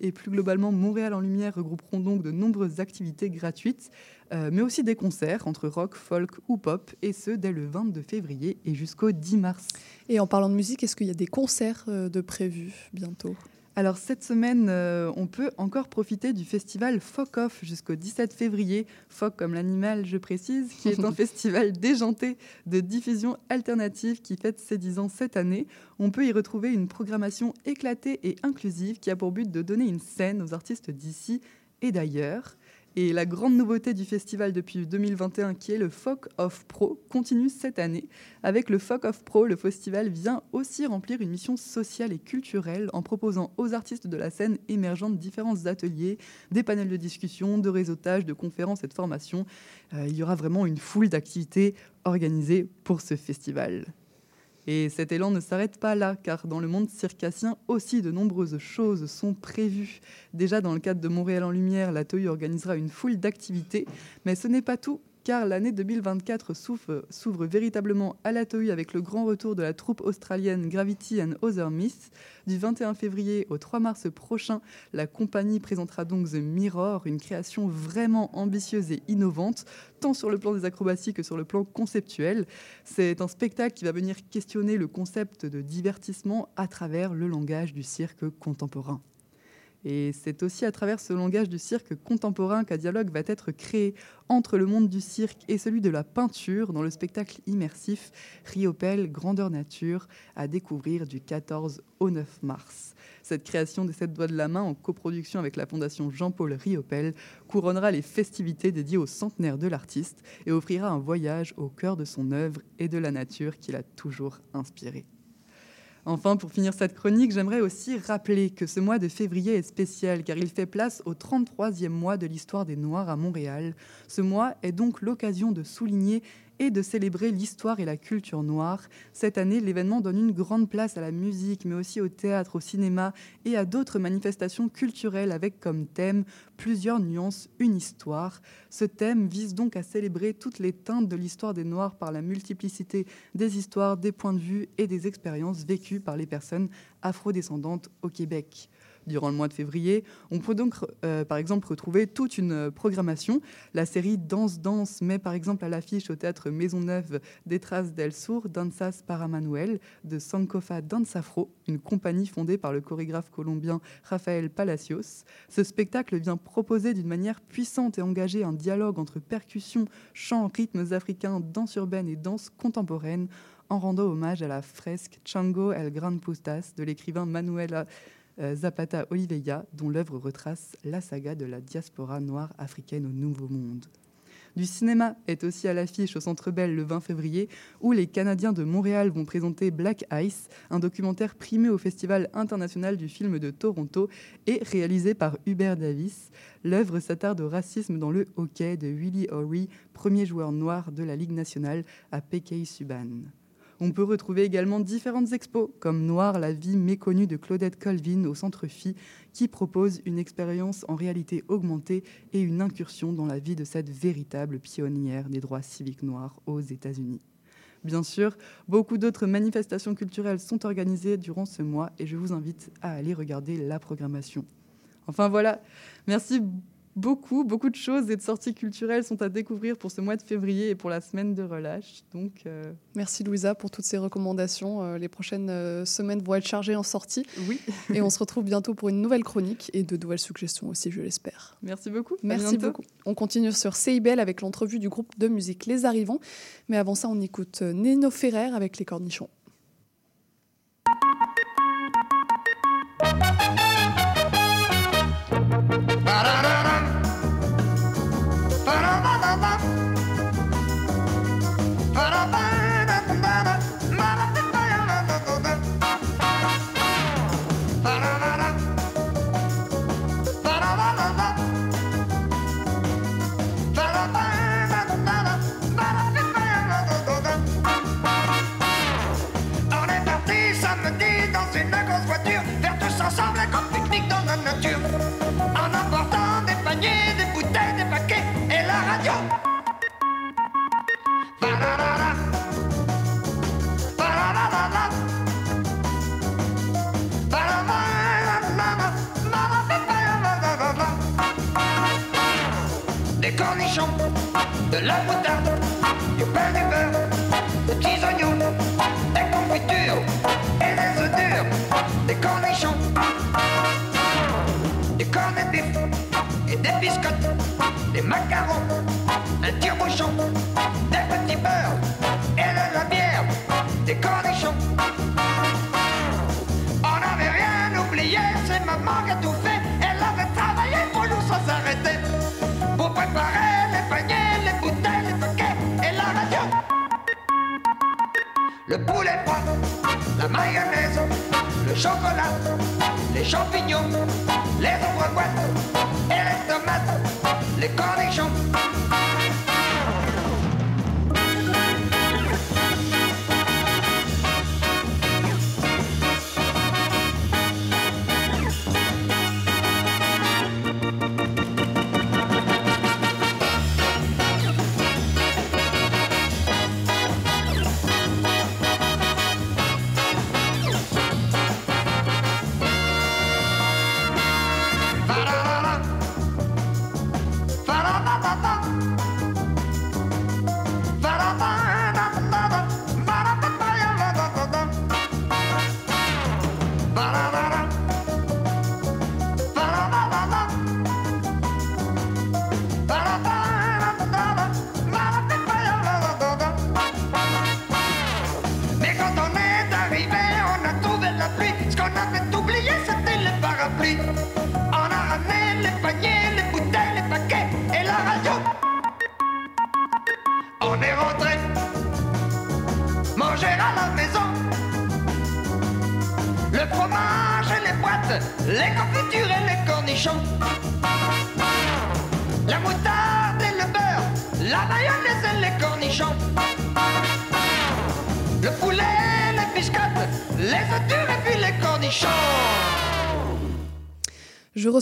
et plus, globalement Montréal en lumière regrouperont donc de nombreuses activités gratuites, euh, mais aussi des concerts entre rock, folk ou pop, et ce dès le 22 février et jusqu'au 10 mars. Et en parlant de musique, est-ce qu'il y a des concerts euh, de prévus bientôt? Alors cette semaine, euh, on peut encore profiter du festival Foc Off jusqu'au 17 février. Foc comme l'animal, je précise, qui est un festival déjanté de diffusion alternative qui fête ses 10 ans cette année. On peut y retrouver une programmation éclatée et inclusive qui a pour but de donner une scène aux artistes d'ici et d'ailleurs. Et la grande nouveauté du festival depuis 2021, qui est le Folk of Pro, continue cette année. Avec le Folk of Pro, le festival vient aussi remplir une mission sociale et culturelle en proposant aux artistes de la scène émergente différents ateliers, des panels de discussion, de réseautage, de conférences et de formations. Euh, il y aura vraiment une foule d'activités organisées pour ce festival. Et cet élan ne s'arrête pas là, car dans le monde circassien aussi de nombreuses choses sont prévues. Déjà dans le cadre de Montréal en Lumière, l'atelier organisera une foule d'activités, mais ce n'est pas tout car l'année 2024 s'ouvre véritablement à l'atelier avec le grand retour de la troupe australienne Gravity and Other Myths. Du 21 février au 3 mars prochain, la compagnie présentera donc The Mirror, une création vraiment ambitieuse et innovante, tant sur le plan des acrobaties que sur le plan conceptuel. C'est un spectacle qui va venir questionner le concept de divertissement à travers le langage du cirque contemporain. Et c'est aussi à travers ce langage du cirque contemporain qu'un dialogue va être créé entre le monde du cirque et celui de la peinture dans le spectacle immersif Riopel Grandeur Nature à découvrir du 14 au 9 mars. Cette création des sept doigts de la main en coproduction avec la fondation Jean-Paul Riopel couronnera les festivités dédiées au centenaire de l'artiste et offrira un voyage au cœur de son œuvre et de la nature qui l'a toujours inspiré. Enfin, pour finir cette chronique, j'aimerais aussi rappeler que ce mois de février est spécial car il fait place au 33e mois de l'histoire des Noirs à Montréal. Ce mois est donc l'occasion de souligner et de célébrer l'histoire et la culture noire. Cette année, l'événement donne une grande place à la musique, mais aussi au théâtre, au cinéma et à d'autres manifestations culturelles avec comme thème plusieurs nuances, une histoire. Ce thème vise donc à célébrer toutes les teintes de l'histoire des Noirs par la multiplicité des histoires, des points de vue et des expériences vécues par les personnes afrodescendantes au Québec durant le mois de février. On peut donc, euh, par exemple, retrouver toute une euh, programmation. La série Danse Danse met par exemple à l'affiche au théâtre Maisonneuve des traces d'El Sur, Danzas para Manuel, de Sankofa Danzafro, une compagnie fondée par le chorégraphe colombien Rafael Palacios. Ce spectacle vient proposer d'une manière puissante et engagée un dialogue entre percussion, chant, rythmes africains, danse urbaine et danse contemporaine en rendant hommage à la fresque Chango El Gran Pustas de l'écrivain Manuela euh, Zapata Oliveira, dont l'œuvre retrace la saga de la diaspora noire africaine au Nouveau Monde. Du cinéma est aussi à l'affiche au Centre Bell le 20 février, où les Canadiens de Montréal vont présenter Black Ice, un documentaire primé au Festival international du film de Toronto et réalisé par Hubert Davis. L'œuvre s'attarde au racisme dans le hockey de Willie O'Ree, premier joueur noir de la Ligue nationale à Pekey Suban. On peut retrouver également différentes expos, comme Noir, la vie méconnue de Claudette Colvin au Centre Phi, qui propose une expérience en réalité augmentée et une incursion dans la vie de cette véritable pionnière des droits civiques noirs aux États-Unis. Bien sûr, beaucoup d'autres manifestations culturelles sont organisées durant ce mois et je vous invite à aller regarder la programmation. Enfin voilà, merci beaucoup, beaucoup de choses et de sorties culturelles sont à découvrir pour ce mois de février et pour la semaine de relâche. Donc, euh, Merci Louisa pour toutes ces recommandations. Euh, les prochaines euh, semaines vont être chargées en sorties. Oui. et on se retrouve bientôt pour une nouvelle chronique et de nouvelles suggestions aussi, je l'espère. Merci beaucoup. Merci beaucoup. On continue sur CIBL avec l'entrevue du groupe de musique Les Arrivants. Mais avant ça, on écoute Nino Ferrer avec Les Cornichons. des bouteilles, des paquets et la radio. Des cornichons, de la moutarde, du pain du beurre. Un tire-bouchon, des petits beurres et de la bière, des cornichons. On n'avait rien oublié, c'est maman qui a tout fait. Elle avait travaillé pour nous sans s'arrêter. Pour préparer les paniers, les bouteilles, les paquets et la radio. Le poulet froid, la mayonnaise, le chocolat, les champignons, les ombres et les tomates, les cornichons.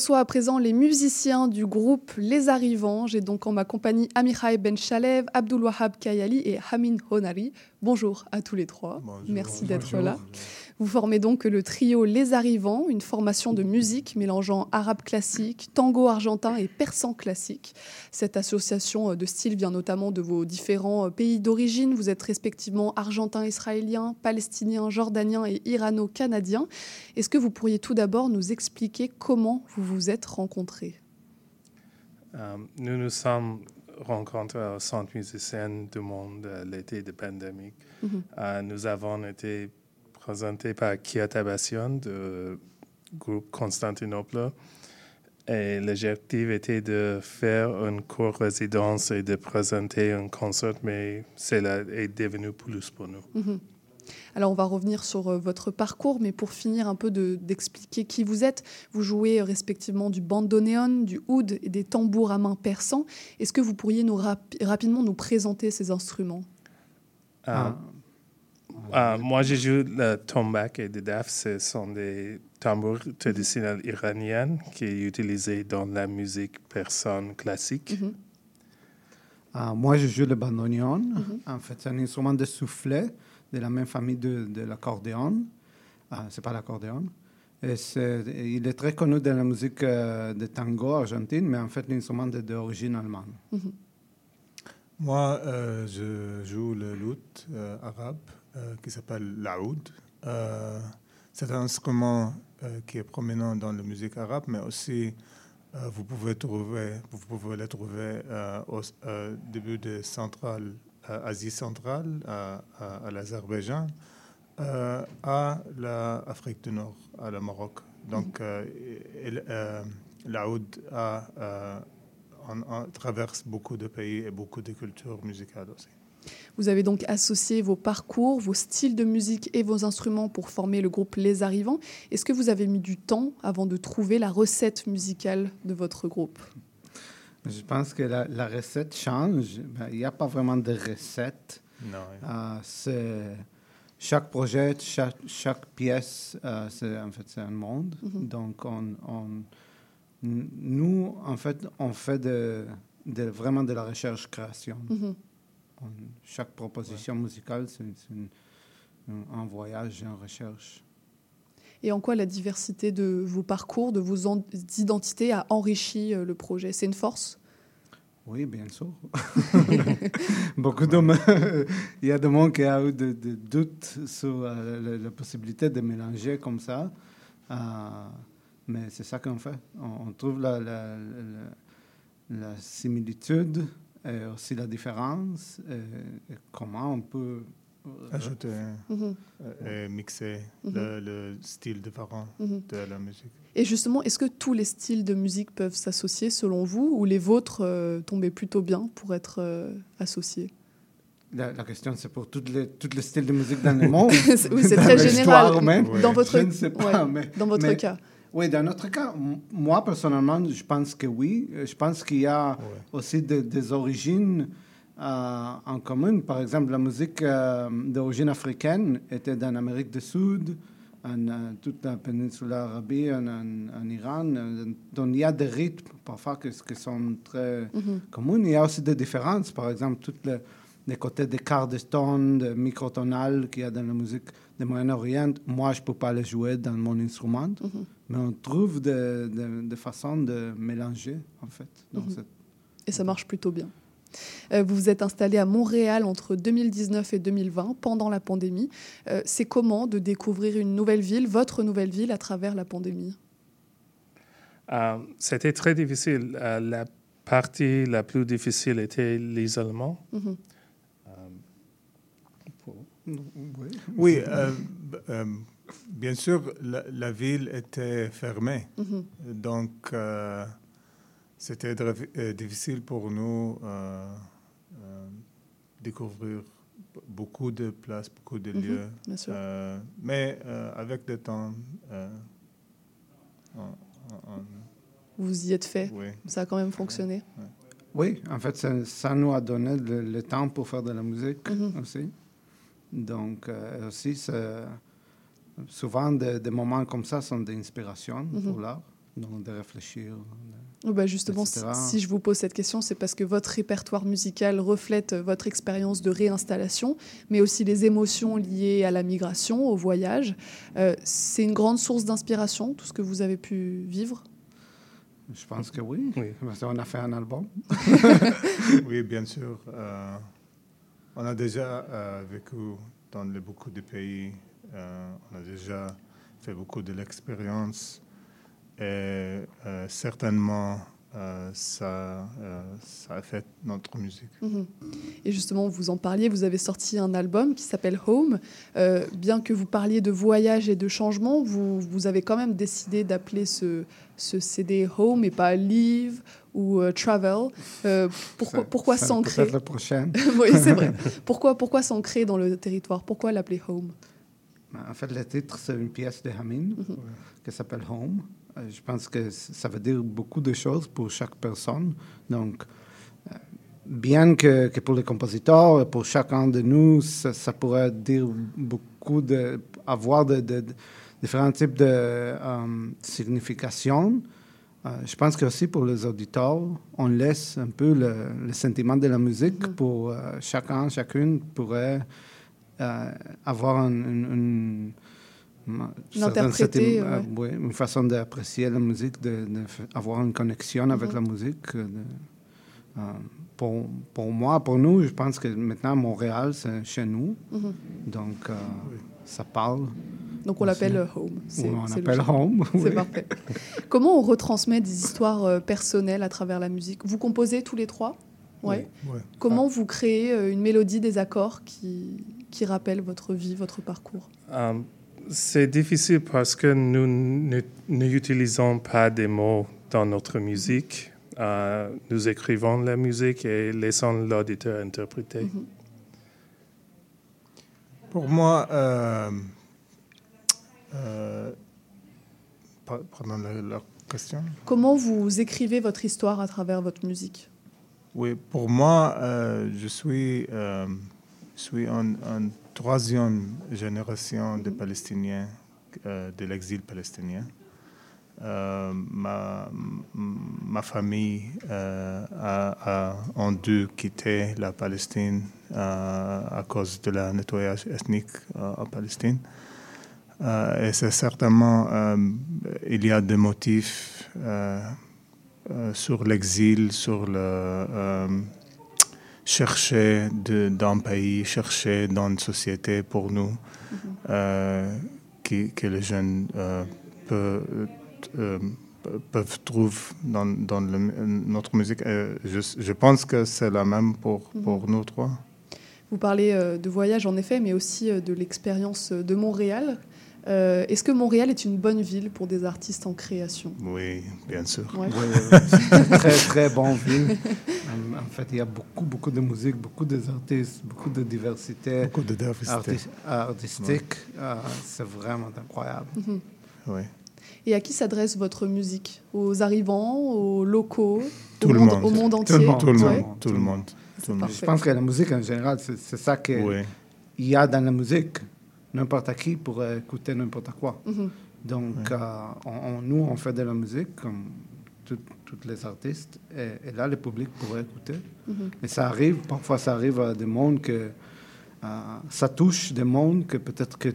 Reçois à présent les musiciens du groupe Les Arrivants. J'ai donc en ma compagnie Amirai Ben Shalev, Abdul Wahab Kayali et Hamin Honari. Bonjour à tous les trois. Merci d'être Bonjour. Vous formez donc le trio Les Arrivants, une formation de musique mélangeant arabe classique, tango argentin et persan classique. Cette association de styles vient notamment de vos différents pays d'origine. Vous êtes respectivement argentin, israélien, palestinien, jordanien et irano-canadien. Est-ce que vous pourriez tout d'abord nous expliquer comment vous vous êtes rencontrés? Euh, nous nous sommes rencontrés au Centre musicien du monde euh, l'été de pandémie. Mhm. Euh, nous avons été présentés par Kia Tabassian du groupe Constantinople. Et l'objectif était de faire une courte résidence et de présenter un concert, mais cela est devenu plus pour nous. Mhm. Alors on va revenir sur euh, votre parcours, mais pour finir un peu de- d'expliquer qui vous êtes, vous jouez euh, respectivement du bandoneon, du oud et des tambours à main persans. Est-ce que vous pourriez nous rapi- rapidement nous présenter ces instruments? Euh, euh, moi, je joue le tombak et le daf. Ce sont des tambours traditionnels iraniens qui est utilisé dans la musique persane classique. Ah, moi, je joue le bandoneon. En fait, c'est un instrument de soufflet de la même famille de, de l'accordéon. Ah, c'est pas l'accordéon. Il est très connu dans la musique euh, de tango argentine, mais en fait, l'instrument est d'origine allemande. Moi, euh, je joue le luth euh, arabe euh, qui s'appelle l'aoud. Euh, c'est un instrument euh, qui est prominent dans la musique arabe, mais aussi euh, vous pouvez trouver, vous pouvez le trouver euh, au euh, début de centrale, euh, Asie centrale, à, à- à l'Azerbaïdjan, euh, à l'Afrique du Nord, à le Maroc. Donc, euh, euh, l'aoud a euh, on, on traverse beaucoup de pays et beaucoup de cultures musicales aussi. Vous avez donc associé vos parcours, vos styles de musique et vos instruments pour former le groupe Les Arrivants. Est-ce que vous avez mis du temps avant de trouver la recette musicale de votre groupe? Je pense que la, la recette change. Ben, Il n'y a pas vraiment de recette. Non, Euh, c'est chaque projet, chaque, chaque pièce, euh, c'est en fait c'est un monde. Donc on, nous en fait on fait de, de- vraiment de la recherche création. Mhm. On- chaque proposition musicale c'est c'est une- un, un voyage, une recherche. Et en quoi la diversité de vos parcours, de vos en- identités a enrichi euh, le projet? C'est une force? Oui, bien sûr. Beaucoup de Il y a des gens qui ont eu des de doutes sur euh, la, la, possibilité de mélanger comme ça. Euh, mais c'est ça qu'on fait. On, on trouve la, la, la, similitude et aussi la différence. Et comment on peut ajouter mm -hmm. et mixer mm -hmm. le, le, style différent mm -hmm. de la musique. Et justement, est-ce que tous les styles de musique peuvent s'associer selon vous ou les vôtres euh, tombaient plutôt bien pour être euh, associés? La, la, question, c'est pour tous les, toutes les styles de musique dans le monde. oui, c'est très général. Même. Dans votre, je ne sais pas, ouais, mais, dans votre mais, cas. Oui, dans notre cas, moi personnellement, je pense que oui. Je pense qu'il y a ouais. aussi de, des origines euh, en commun. Par exemple, la musique euh, d'origine africaine était dans l'Amérique du Sud, en euh, toute la péninsule arabique, en, en, en Iran. donc, il y a des rythmes parfois qui, qui sont très mm -hmm. communs. Il y a aussi des différences. Par exemple, tous les, les, côtés des quarts de ton, de microtonal qu'il y a dans la musique du Moyen-Orient. Moi, je ne peux pas les jouer dans mon instrument, mm -hmm. mais on trouve des de, de façons de mélanger, en fait. Mm -hmm. Et ça marche plutôt bien. Euh, vous vous êtes installé à Montréal entre 2019 et 2020, pendant la pandémie. Euh, c'est comment de découvrir une nouvelle ville, votre nouvelle ville, à travers la pandémie? Euh, C'était très difficile. la partie la plus difficile était l'isolement. Mm -hmm. Oui, oui bien sûr, la, la, ville était fermée. Mm -hmm. Donc, c'était difficile pour nous euh, euh, découvrir beaucoup de places, beaucoup de lieux. Mm -hmm, euh, mais avec le temps, on, on, vous y êtes fait. Oui. Ça a quand même fonctionné. Oui, oui en fait, ça, ça, nous a donné le, le, temps pour faire de la musique Mhm. mm -hmm. aussi. Donc, aussi, souvent, des, des, moments comme ça sont d'inspiration Mhm. mm -hmm. pour l'art, donc de réfléchir. Bah justement, si, si, je vous pose cette question, c'est parce que votre répertoire musical reflète votre expérience de réinstallation, mais aussi les émotions liées à la migration, au voyage. Euh, c'est une grande source d'inspiration, tout ce que vous avez pu vivre? Je pense que oui. oui. Parce qu'on a fait un album. oui, bien sûr. Euh, on a déjà euh, vécu dans beaucoup de pays. on a déjà fait beaucoup de l'expérience. Et euh, certainement, euh, ça, euh, ça affecte notre musique. -hmm. Et justement, vous en parliez, vous avez sorti un album qui s'appelle Home. bien que vous parliez de voyage et de changement, vous, vous avez quand même décidé d'appeler ce, ce, CD Home et pas Live ou Travel. pourquoi pourquoi s'ancrer? Peut-être la prochaine. oui, c'est vrai. Pourquoi, pourquoi s'ancrer dans le territoire? Pourquoi l'appeler Home? En fait, le titre, c'est une pièce de Hamin mm -hmm. qui s'appelle Home. Je pense que ça veut dire beaucoup de choses pour chaque personne. Donc, bien que, que pour les compositeurs, pour chacun de nous, ça, ça pourrait dire beaucoup de, avoir de, de, de différents types de significations. Uh, je pense que aussi pour les auditeurs, on laisse un peu le, le sentiment de la musique mm -hmm. pour uh, chacun, chacune pourrait uh, avoir une, une, L'interpréter, ouais. oui, une façon d'apprécier la musique, d'avoir de, une connexion mm -hmm. avec la musique. De, euh, pour, pour, moi, pour nous, je pense que maintenant, Montréal, c'est chez nous. Mm -hmm. Donc, euh, oui. Ça parle. Donc, on l'appelle Home. On l'appelle Home. C'est oui. parfait. Comment on retransmet des histoires euh, personnelles à travers la musique? Vous composez tous les trois? Ouais. Oui. Comment ah. vous créez une mélodie, des accords qui, qui rappellent votre vie, votre parcours? Um, c'est difficile parce que nous n'utilisons pas des mots dans notre musique. Euh, nous écrivons la musique et laissons l'auditeur interpréter. Mm -hmm. Pour moi, euh, euh, pardon la, la, question. Comment vous écrivez votre histoire à travers votre musique? Oui, pour moi, je suis, je suis un troisième génération de Palestiniens euh, de l'exil palestinien. Euh, ma, ma famille euh, a, a, en dû quitter la Palestine à cause de la nettoyage ethnique en Palestine. et c'est certainement, il y a des motifs euh, sur l'exil, sur le euh, chercher de- d'un pays, chercher dans une société pour nous, euh, qui- que les jeunes euh, peuvent, euh, peuvent trouver dans, dans le- notre musique. Euh, je, je pense que c'est la même pour, Mhm. pour nous trois. Vous parlez euh, de voyage en effet, mais aussi euh, de l'expérience de Montréal. Euh, Est-ce que Montréal est une bonne ville pour des artistes en création? Oui, bien sûr. Ouais. Oui, oui, oui. très, très bon ville. En, en fait, il y a beaucoup, beaucoup de musique, beaucoup d'artistes, beaucoup de diversité. Beaucoup de diversité. arti- artistique. Euh, c'est vraiment incroyable. Mhm. Oui. Et à qui s'adresse votre musique? Aux arrivants, aux locaux, Tout au, le monde, monde. au monde Tout entier? le monde. Tout le Ouais. monde. Tout le monde. Tout le monde. Je pense que la musique en général, c'est ça qu'il Oui. y a dans la musique. N'importe qui pourrait écouter n'importe quoi. Mhm. Donc, euh, on- on- nous, on fait de la musique comme tout- tous les artistes. Et, et là, le public pourrait écouter. Mhm. Et ça arrive, parfois ça arrive à des mondes que ça touche des mondes que peut-être que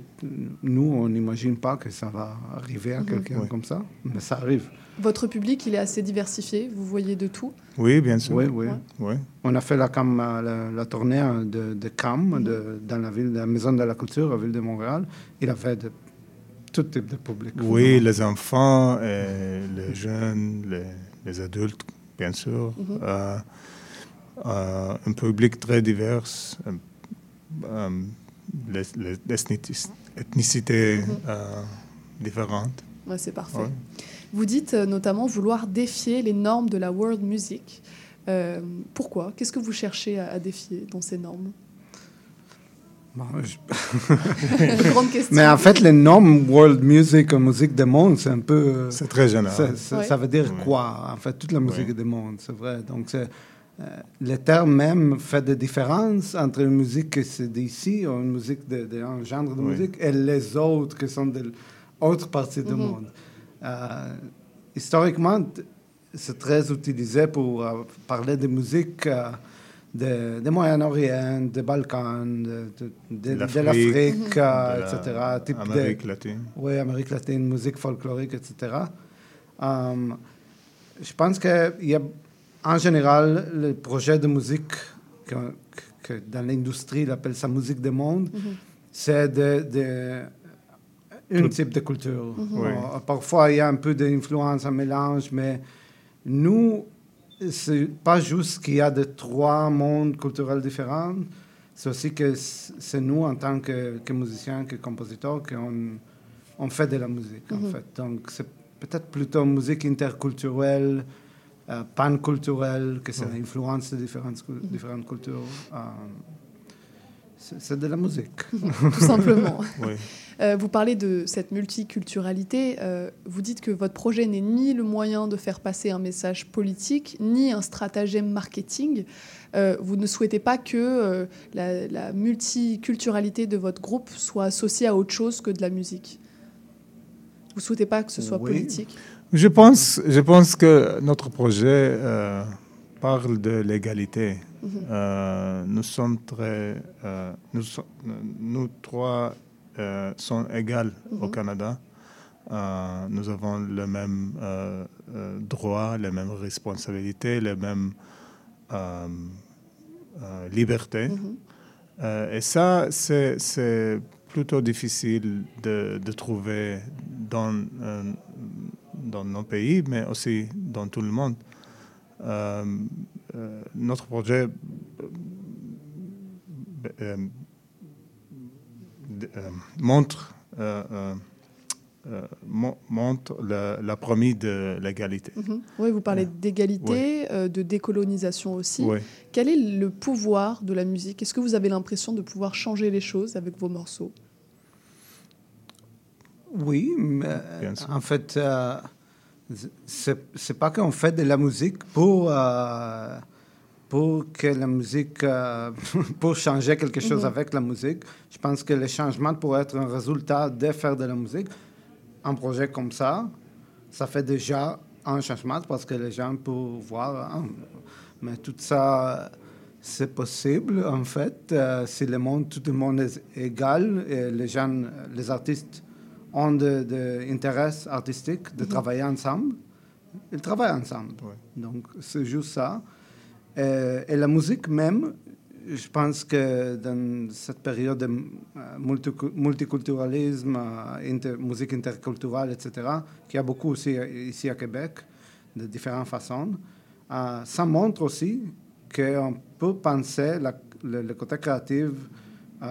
nous, on n'imagine pas que ça va arriver à Mhm. quelqu'un Oui. comme ça. Mais ça arrive. Votre public, il est assez diversifié, vous voyez de tout Oui, bien sûr. Oui, oui. Oui. On a fait la, cam, euh, la, la tournée euh, de, de CAM de- dans la ville, la Maison de la Culture, la ville de Montréal. Il a fait de tout type de public. Oui, les enfants, et les jeunes, les, les adultes, bien sûr. Mhm. Euh, euh, un public très divers, euh, les, les ethnicis- ethnicités Mhm. euh, différentes. Ouais, c'est parfait. Ouais. Vous dites euh, notamment vouloir défier les normes de la world music. Euh, pourquoi? Qu'est-ce que vous cherchez à, à défier dans ces normes? Je- Grande question. Mais en fait, les normes world music, musique du monde, c'est un peu. euh, C'est très général. ça- ça- Ouais. Ça veut dire quoi? En fait, toute la musique Oui. du monde, c'est vrai. Donc, c'est, euh, le terme même fait des différences entre une musique qui c'est d'ici, ou une musique de, de- un genre de Oui. musique, et les autres qui sont de l'autre partie du Mhm. monde. Euh, historiquement, c'est très utilisé pour euh, parler de musique. euh, de, de Moyen-Orient, des Balkans, de, de- de- de L'Afrique, euh, de la etc. Type de- Amérique latine. oui, Amérique latine, musique folklorique, etc. Euh, je pense qu'il y a, en général, le projet de musique que, que dans l'industrie, il appelle ça musique du monde, c'est de, de un Tout- type de culture. Mhm. Oui. Euh, parfois, il y a un peu d'influence, un mélange, mais nous, c'est pas juste qu'il y a de trois mondes culturels différents, c'est aussi que c'est nous, en tant que, que musiciens, que compositeurs, qu'on on fait de la musique, Mhm. en fait. Donc, c'est peut-être plutôt musique interculturelle, euh, panculturelle, que ça Ouais. influence de différentes, cul- différentes cultures. Euh, c'est c'est de la musique. Tout simplement. Oui. Euh, vous parlez de cette multiculturalité. euh, vous dites que votre projet n'est ni le moyen de faire passer un message politique, ni un stratagème marketing. Euh, vous ne souhaitez pas que euh, la, la multiculturalité de votre groupe soit associée à autre chose que de la musique. Vous ne souhaitez pas que ce soit Oui. politique? Je pense, je pense que notre projet euh, parle de l'égalité. Mhm. Euh, nous sommes très, euh, nous, so- nous trois sommes égales au Mhm. Canada. Nous avons le même droit, les mêmes responsabilités, les mêmes libertés. Mhm. Et ça, c'est c'est plutôt difficile de, de trouver dans, dans nos pays, mais aussi dans tout le monde. Euh, euh, notre projet euh, montre, mon- montre la, la promise de l'égalité. Mhm. Oui, vous parlez d'égalité, de décolonisation aussi. Quel est le pouvoir de la musique? Est-ce que vous avez l'impression de pouvoir changer les choses avec vos morceaux? Oui, mais Bien sûr. en fait, euh, c'est c'est pas qu'on fait de la musique pour, euh, pour que la musique, euh, pour changer quelque chose Mhm. avec la musique. Je pense que le changement pourrait être un résultat de faire de la musique. Un projet comme ça, ça fait déjà un changement parce que les gens peuvent voir. ah, mais tout ça, c'est possible en fait. euh, si le monde, tout le monde est égal et les gens, les artistes ont de, de intérêt artistique de Mhm. travailler ensemble ils travaillent ensemble. Donc, c'est juste ça. Euh, et la musique même, je pense que dans cette période de euh, multicu- multiculturalisme, euh, inter- musique interculturelle, etc., qu'il y a beaucoup aussi ici à Québec, de différentes façons, euh, ça montre aussi qu'on peut penser la- le, le côté créatif euh,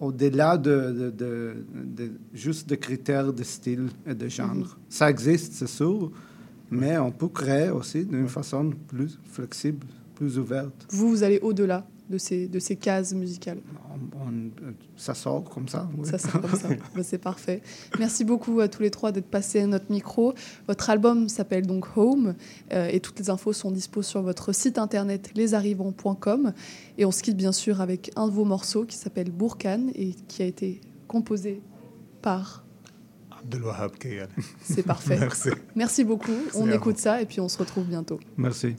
au-delà de, de- de- de- juste des critères de style et de genre. Mhm. Ça existe, c'est sûr, mais on peut créer aussi d'une façon plus flexible, plus ouverte. Vous, vous allez au-delà de ces, de ces cases musicales. On- ça sort comme ça. oui. Ça sort comme ça. Bah, c'est parfait. Merci beaucoup à tous les trois d'être passés à notre micro. Votre album s'appelle donc Home euh, et toutes les infos sont dispo sur votre site internet lesarrivants.com. Et on se quitte bien sûr avec un de vos morceaux qui s'appelle Bourkane et qui a été composé par. Abdelwahab Kayal. C'est parfait. Merci. Merci beaucoup. Merci on écoute ça et puis on se retrouve bientôt. Merci.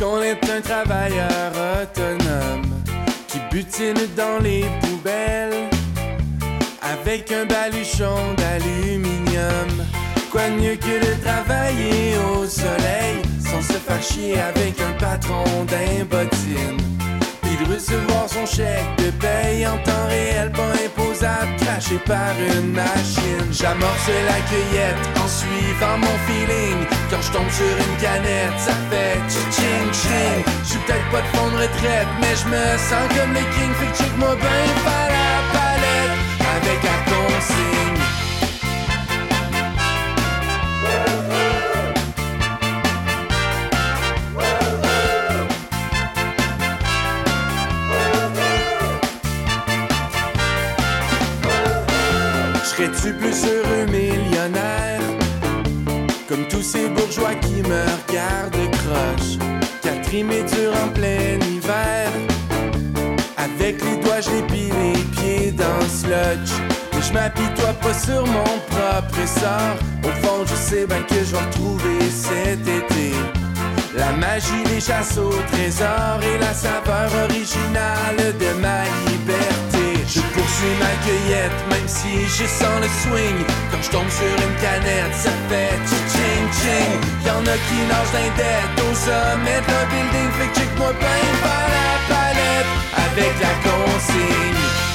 Lorsqu'on est un travailleur autonome qui butine dans les poubelles avec un baluchon d'aluminium. Quoi de mieux que de travailler au soleil sans se faire chier avec un patron d'un bottine? Puis de recevoir son chèque de paye en temps réel, pas imposable, craché par une machine. J'amorce la cueillette en suivant mon feeling. Quand je tombe sur une canette, ça fait ching ching. Je suis peut-être pas de fond de retraite, mais je me sens comme le king. Fait que check-moi ben pas la palette avec la consigne. Serais-tu plus heureux millionnaire. Comme tous ces bourgeois qui me regardent croche. Catherine est en plein hiver. Avec les doigts je l'épile les pieds dans le sludge Mais je m'apitoie pas sur mon propre essor Au fond je sais bien que je vais retrouver cet été. La magie des chasses au trésor et la saveur originale de ma liberté. Poursuis ma cueillette, même si je sens le swing. Quand je tombe sur une canette, ça fait ching ching. Y'en a qui nagent d'un dette au sommet la building. Fait que check-moi plein par la palette avec la consigne.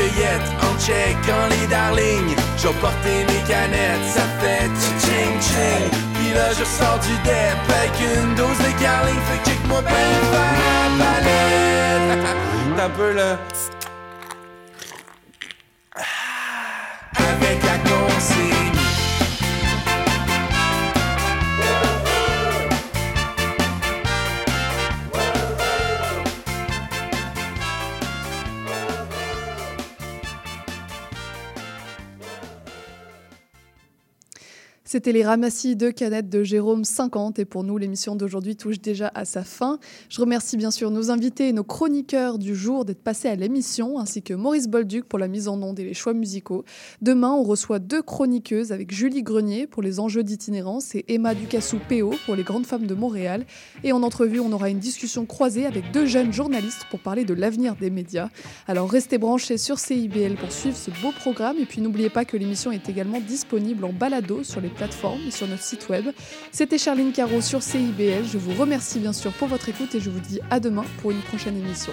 En checkant les darlings. J'ai porté mes canettes, ça fait ching ching. Puis là, je sors du dep avec une dose de carling. Fait que check-moi ben par la palette. T'as peu là. C'était les ramassis de canettes de Jérôme 50 et pour nous l'émission d'aujourd'hui touche déjà à sa fin. Je remercie bien sûr nos invités et nos chroniqueurs du jour d'être passés à l'émission ainsi que Maurice Bolduc pour la mise en onde et les choix musicaux. Demain on reçoit deux chroniqueuses avec Julie Grenier pour les enjeux d'itinérance et Emma Ducassou-Péo pour les grandes femmes de Montréal. Et en entrevue on aura une discussion croisée avec deux jeunes journalistes pour parler de l'avenir des médias. Alors restez branchés sur CIBL pour suivre ce beau programme et puis n'oubliez pas que l'émission est également disponible en balado sur les et sur notre site web. C'était Charline Caro sur CIBL. Je vous remercie bien sûr pour votre écoute et je vous dis à demain pour une prochaine émission.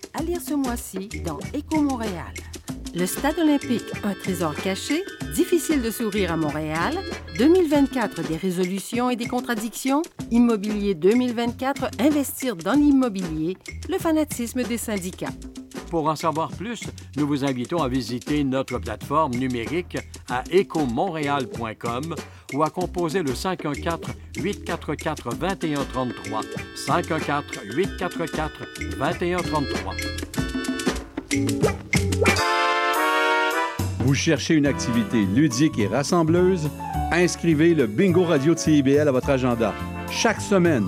À lire ce mois-ci dans Éco Montréal. Le Stade olympique, un trésor caché, difficile de sourire à Montréal, 2024 des résolutions et des contradictions, Immobilier 2024, investir dans l'immobilier, le fanatisme des syndicats. Pour en savoir plus, nous vous invitons à visiter notre plateforme numérique à écomontréal.com ou à composer le 514-844-2133. 514-844-2133. Vous cherchez une activité ludique et rassembleuse? Inscrivez le Bingo Radio de CIBL à votre agenda. Chaque semaine,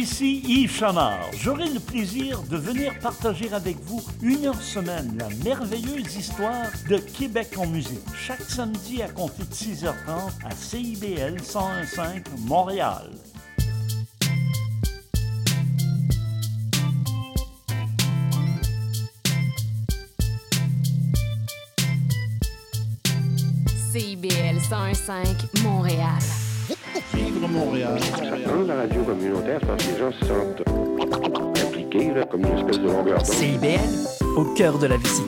Ici Yves Chamard. J'aurai le plaisir de venir partager avec vous une heure semaine la merveilleuse histoire de Québec en musique. Chaque samedi à compter de 6h30 à CIBL 101.5 Montréal. CIBL 101.5 Montréal. Vivre Montréal. Dans la radio communautaire, parce que les gens se sentent impliqués, là, comme une espèce de longueur d'onde. CIBL, au cœur de la vie